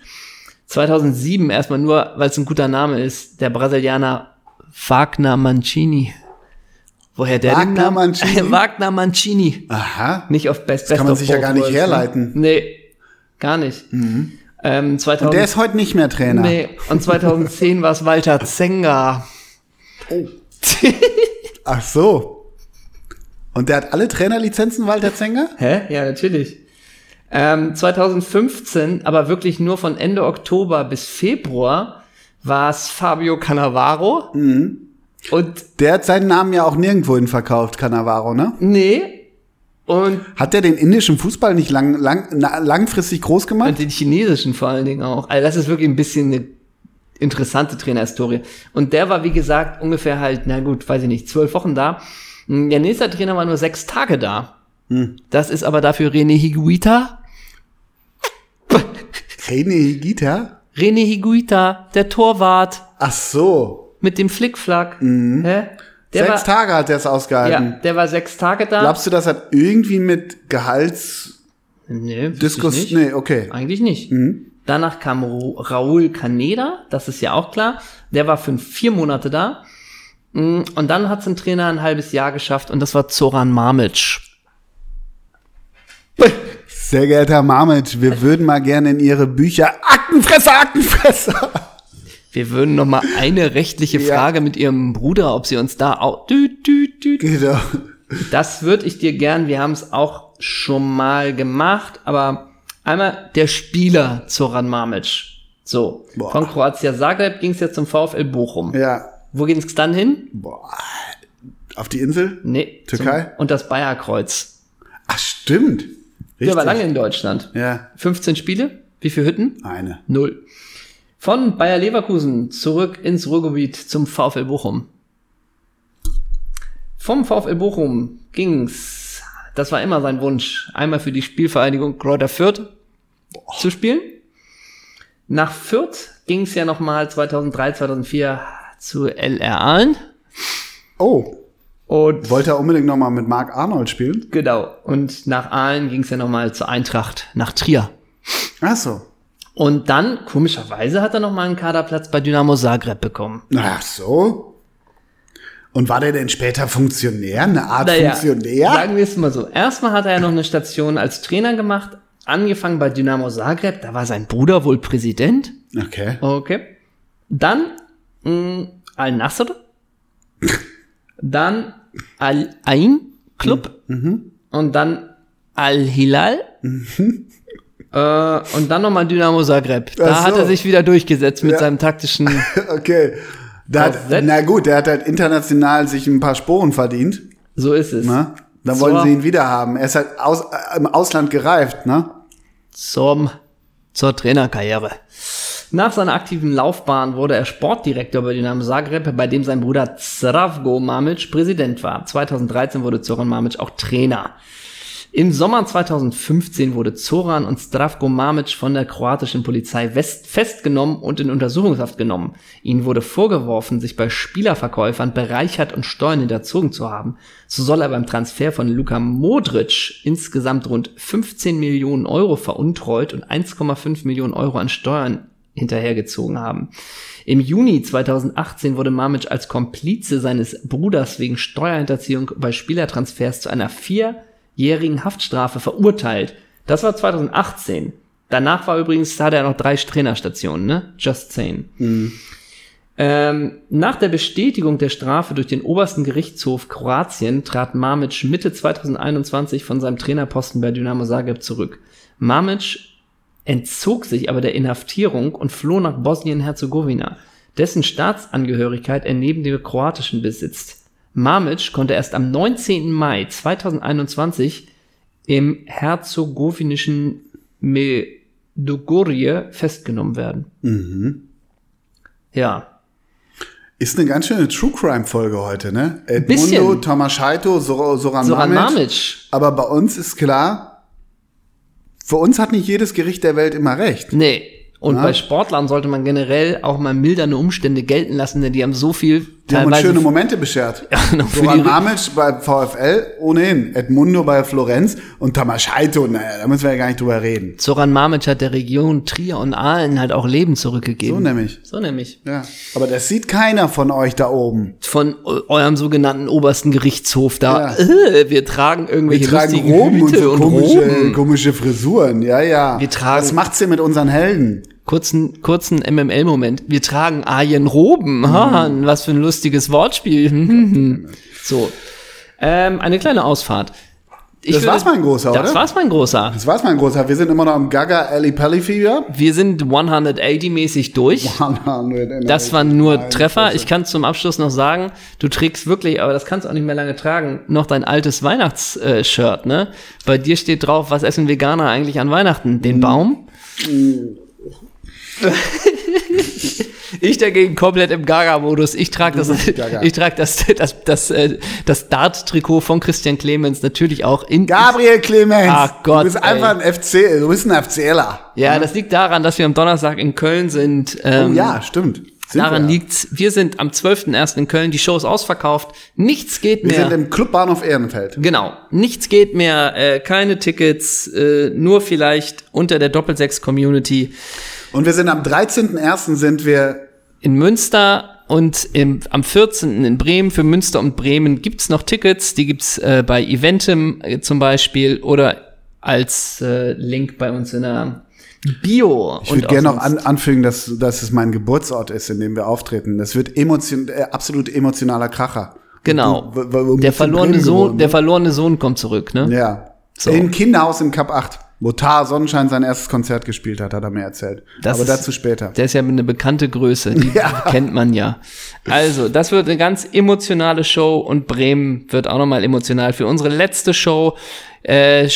2007 erstmal nur, weil es ein guter Name ist, der Brasilianer Wagner Mancini. Woher der den Wagner Namen- Mancini? Wagner Mancini. Aha. Nicht auf Best Das kann man Best sich ja gar nicht Worlds, ne? herleiten. Nee, gar nicht. Ähm, 2000, Der ist heute nicht mehr Trainer. nee, und 2010 war es Walter Zenga. Ach so. Und der hat alle Trainerlizenzen, Walter Zenger? Hä? Ja, natürlich. Ähm, 2015, aber wirklich nur von Ende Oktober bis Februar, war es Fabio Cannavaro. Und Der hat seinen Namen ja auch nirgendwo hin verkauft, Cannavaro, ne? nee. Und, Hat der den indischen Fußball nicht lang, lang, langfristig groß gemacht? und den chinesischen vor allen Dingen auch. Also das ist wirklich ein bisschen eine interessante Trainerhistorie. Und der war, wie gesagt, ungefähr halt, na gut, weiß ich nicht, zwölf Wochen da. Der nächste Trainer war nur sechs Tage da. Das ist aber dafür René Higuita. René Higita? René Higuita, der Torwart Ach so. Mit dem Flickflack. Hä? Der Sechs war, Tage hat er es Ja, ausgehalten. der war sechs Tage da. Glaubst du, das hat irgendwie mit Gehaltsdiskus... nee, nicht. Nee, okay. Eigentlich nicht. Danach kam Raúl Caneda, das ist ja auch klar. Der war für vier Monate da. Mm, Und dann hat es ein Trainer ein halbes Jahr geschafft und das war Zoran Mamic. Sehr geehrter Herr Marmit, wir würden mal gerne in Ihre Bücher Aktenfresser, Aktenfresser. Wir würden noch mal eine rechtliche Ja. Frage mit Ihrem Bruder, ob Sie uns da auch... Düt, düt, düt. Genau. Das würde ich dir gern, wir haben es auch schon mal gemacht, aber einmal der Spieler Zoran Mamic. So, Boah. von Kroatia Zagreb ging es jetzt zum VfL Bochum. Ja. Wo ging es dann hin? Boah. Auf die Insel? Nee. Türkei? Zum, und das Bayerkreuz. Ach, stimmt. Der war lange in Deutschland. Ja, 15 Spiele. Wie viele Hütten? eine. Null. Von Bayer Leverkusen zurück ins Ruhrgebiet zum VfL Bochum. Vom VfL Bochum ging's, das war immer sein Wunsch, einmal für die Spielvereinigung Kräuter Fürth zu spielen. Nach Fürth ging's ja nochmal 2003, 2004 zu LR Aalen. Oh, Und wollte er unbedingt noch mal mit Mark Arnold spielen? genau, und nach Aalen ging's ja nochmal zur Eintracht, nach Trier. Ach so. Und dann, komischerweise, hat er nochmal einen Kaderplatz bei Dynamo Zagreb bekommen. Ach so. Und war der denn später Funktionär? Eine Art Naja, Funktionär? Sagen wir es mal so. Erstmal hat er ja noch eine Station als Trainer gemacht, angefangen bei Dynamo Zagreb, da war sein Bruder wohl Präsident. Okay. Okay. Dann mh, Al-Nasr. dann Al-Ain Club. Mhm. Und dann Al-Hilal. Äh, und dann nochmal Dynamo Zagreb. Da Ach hat so. er sich wieder durchgesetzt mit Ja. seinem taktischen. Okay. Da hat, na gut, der hat halt international sich ein paar Sporen verdient. So ist es. Ne? Dann So. wollen sie ihn wieder haben. Er ist halt aus, äh, im Ausland gereift, ne? zum, zur Trainerkarriere. Nach seiner aktiven Laufbahn wurde er Sportdirektor bei Dynamo Zagreb, bei dem sein Bruder Zdravko Mamic Präsident war. 2013 wurde Zoran Mamic auch Trainer. Im Sommer 2015 wurde Zoran und Zdravko Mamic von der kroatischen Polizei West festgenommen und in Untersuchungshaft genommen. Ihnen wurde vorgeworfen, sich bei Spielerverkäufern bereichert und Steuern hinterzogen zu haben. So soll er beim Transfer von Luka Modric insgesamt rund 15 Millionen Euro veruntreut und 1,5 Millionen Euro an Steuern hinterhergezogen haben. Im Juni 2018 wurde Mamic als Komplize seines Bruders wegen Steuerhinterziehung bei Spielertransfers zu einer vierjährigen Haftstrafe verurteilt. Das war 2018. Danach war übrigens, da hatte er noch drei Trainerstationen, ne? Just saying. Ähm, nach der Bestätigung der Strafe durch den obersten Gerichtshof Kroatien trat Mamic Mitte 2021 von seinem Trainerposten bei Dynamo Zagreb zurück. Mamic entzog sich aber der Inhaftierung und floh nach Bosnien-Herzegowina. dessen Staatsangehörigkeit er neben dem kroatischen besitzt. Mamic konnte erst am 19. Mai 2021 im herzegowinischen Medjugorje festgenommen werden. Mhm. Ja, Ist eine ganz schöne True Crime Folge heute, ne? Edmundo, Bisschen. Tomaschaito, Sor Soran, Soran Mamic. Mamic. Aber bei uns ist klar, für uns hat nicht jedes Gericht der Welt immer recht. Nee. Und Ja. bei Sportlern sollte man generell auch mal mildernde Umstände gelten lassen, denn die haben so viel Die haben uns schöne Momente beschert. Soran die- Mamic bei VfL ohnehin, Edmundo bei Florenz und Tomaschaito, naja, da müssen wir ja gar nicht drüber reden. Zoran Mamic hat der Region Trier und Aalen halt auch Leben zurückgegeben. So nämlich. So nämlich. Ja. Aber das sieht keiner von euch da oben. Von eu- eurem sogenannten obersten Gerichtshof da. Ja. Äh, wir tragen irgendwelche Wir tragen lustigen Roben und so und komische, Roben. komische Frisuren. Ja, ja. Wir tragen- Was macht's denn mit unseren Helden? Kurzen, kurzen MML-Moment. Wir tragen Arjen Roben. Ha, Mhm. was für ein lustiges Wortspiel. Hm, hm, hm. so. Ähm, eine kleine Ausfahrt. Ich Das war's, mein Großer, Das oder? war's, mein Großer. Das war's, mein Großer. Wir sind immer noch im Gaga Ali Pally Fieber. Wir sind 180-mäßig durch. Das waren nur Treffer. Ich kann zum Abschluss noch sagen, du trägst wirklich, aber das kannst du auch nicht mehr lange tragen, noch dein altes Weihnachtsshirt, ne? Bei dir steht drauf, was essen Veganer eigentlich an Weihnachten? Den Baum? Ich dagegen komplett im Gaga-Modus. Ich trage das, Gaga. ich trage das, das, das, äh, das Dart-Trikot von Christian Clemens natürlich auch in. Gabriel Clemens. Ach Gott, Du bist ey. einfach ein FC, du bist ein FCler. Ja, das liegt daran, dass wir am Donnerstag in Köln sind. Oh Ähm, ja, stimmt. Sind Daran wir. liegt's. Wir sind am 12.01. in Köln. Die Show ist ausverkauft. Nichts geht Wir mehr. sind im Clubbahnhof Ehrenfeld. Genau. Nichts geht mehr. Äh, keine Tickets. Äh, nur vielleicht unter der Doppelsechs-Community Und wir sind am 13.01. sind wir in Münster und im, am 14. in Bremen. Für Münster und Bremen gibt's noch Tickets. Die gibt's äh, bei Eventim äh, zum Beispiel oder als äh, Link bei uns in der Bio. Ich würde gerne noch an, anfügen, dass, dass es mein Geburtsort ist, in dem wir auftreten. Das wird emotion, äh, absolut emotionaler Kracher. Genau. Du- Der verlorene Sohn, der ne? verlorene Sohn kommt zurück, ne? Ja. So. Im Kinderhaus in Kap 8, wo Tar Sonnenschein sein erstes Konzert gespielt hat, hat er mir erzählt. Das Aber ist- dazu später. Der ist ja eine bekannte Größe, die Ja. kennt man ja. Also, das wird eine ganz emotionale Show und Bremen wird auch nochmal emotional. Für unsere letzte Show äh,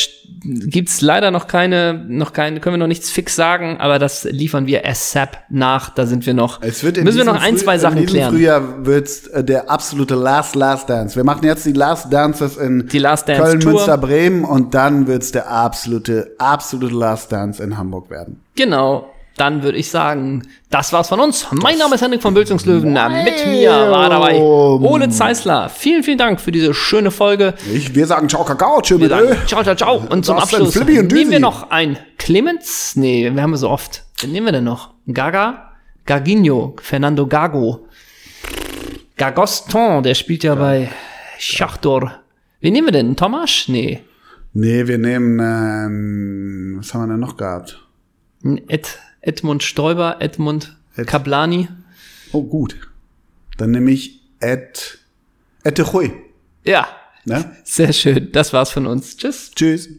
gibt's leider noch keine, noch keine, können wir noch nichts fix sagen, aber das liefern wir ASAP nach. Da sind wir noch, Es wird müssen wir noch ein, Früh- zwei Sachen in klären. Frühjahr wird äh, der absolute Last Last Dance. Wir machen jetzt die Last Dances in Last Dance Köln, Tour. Münster, Bremen und dann wird's der absolute, absolute Last Dance in Hamburg werden. Genau. Dann würde ich sagen, das war's von uns. Mein Name ist Henrik von Bildungslöwen. Mit mir war dabei Ole Zeisler. Vielen, vielen Dank für diese schöne Folge. Ich, wir sagen Ciao Kakao, tschö Wir sagen ciao, ciao, ciao. Und zum Abschluss und nehmen wir noch ein Clemens. Nee, wir haben wir so oft. Wen nehmen wir denn noch? Gaga? Garginho. Fernando Gago. Gagoston, der spielt ja bei Schachtor. Wen nehmen wir denn? Tomasch? Nee. Nee, wir nehmen, ähm, was haben wir denn noch gehabt? Ed, Edmund Stoiber, Edmund Ed- Kablani. Oh, gut. Dann nehme ich Ed, Ed de Goy. Ja, Ne? sehr schön. Das war's von uns. Tschüss. Tschüss.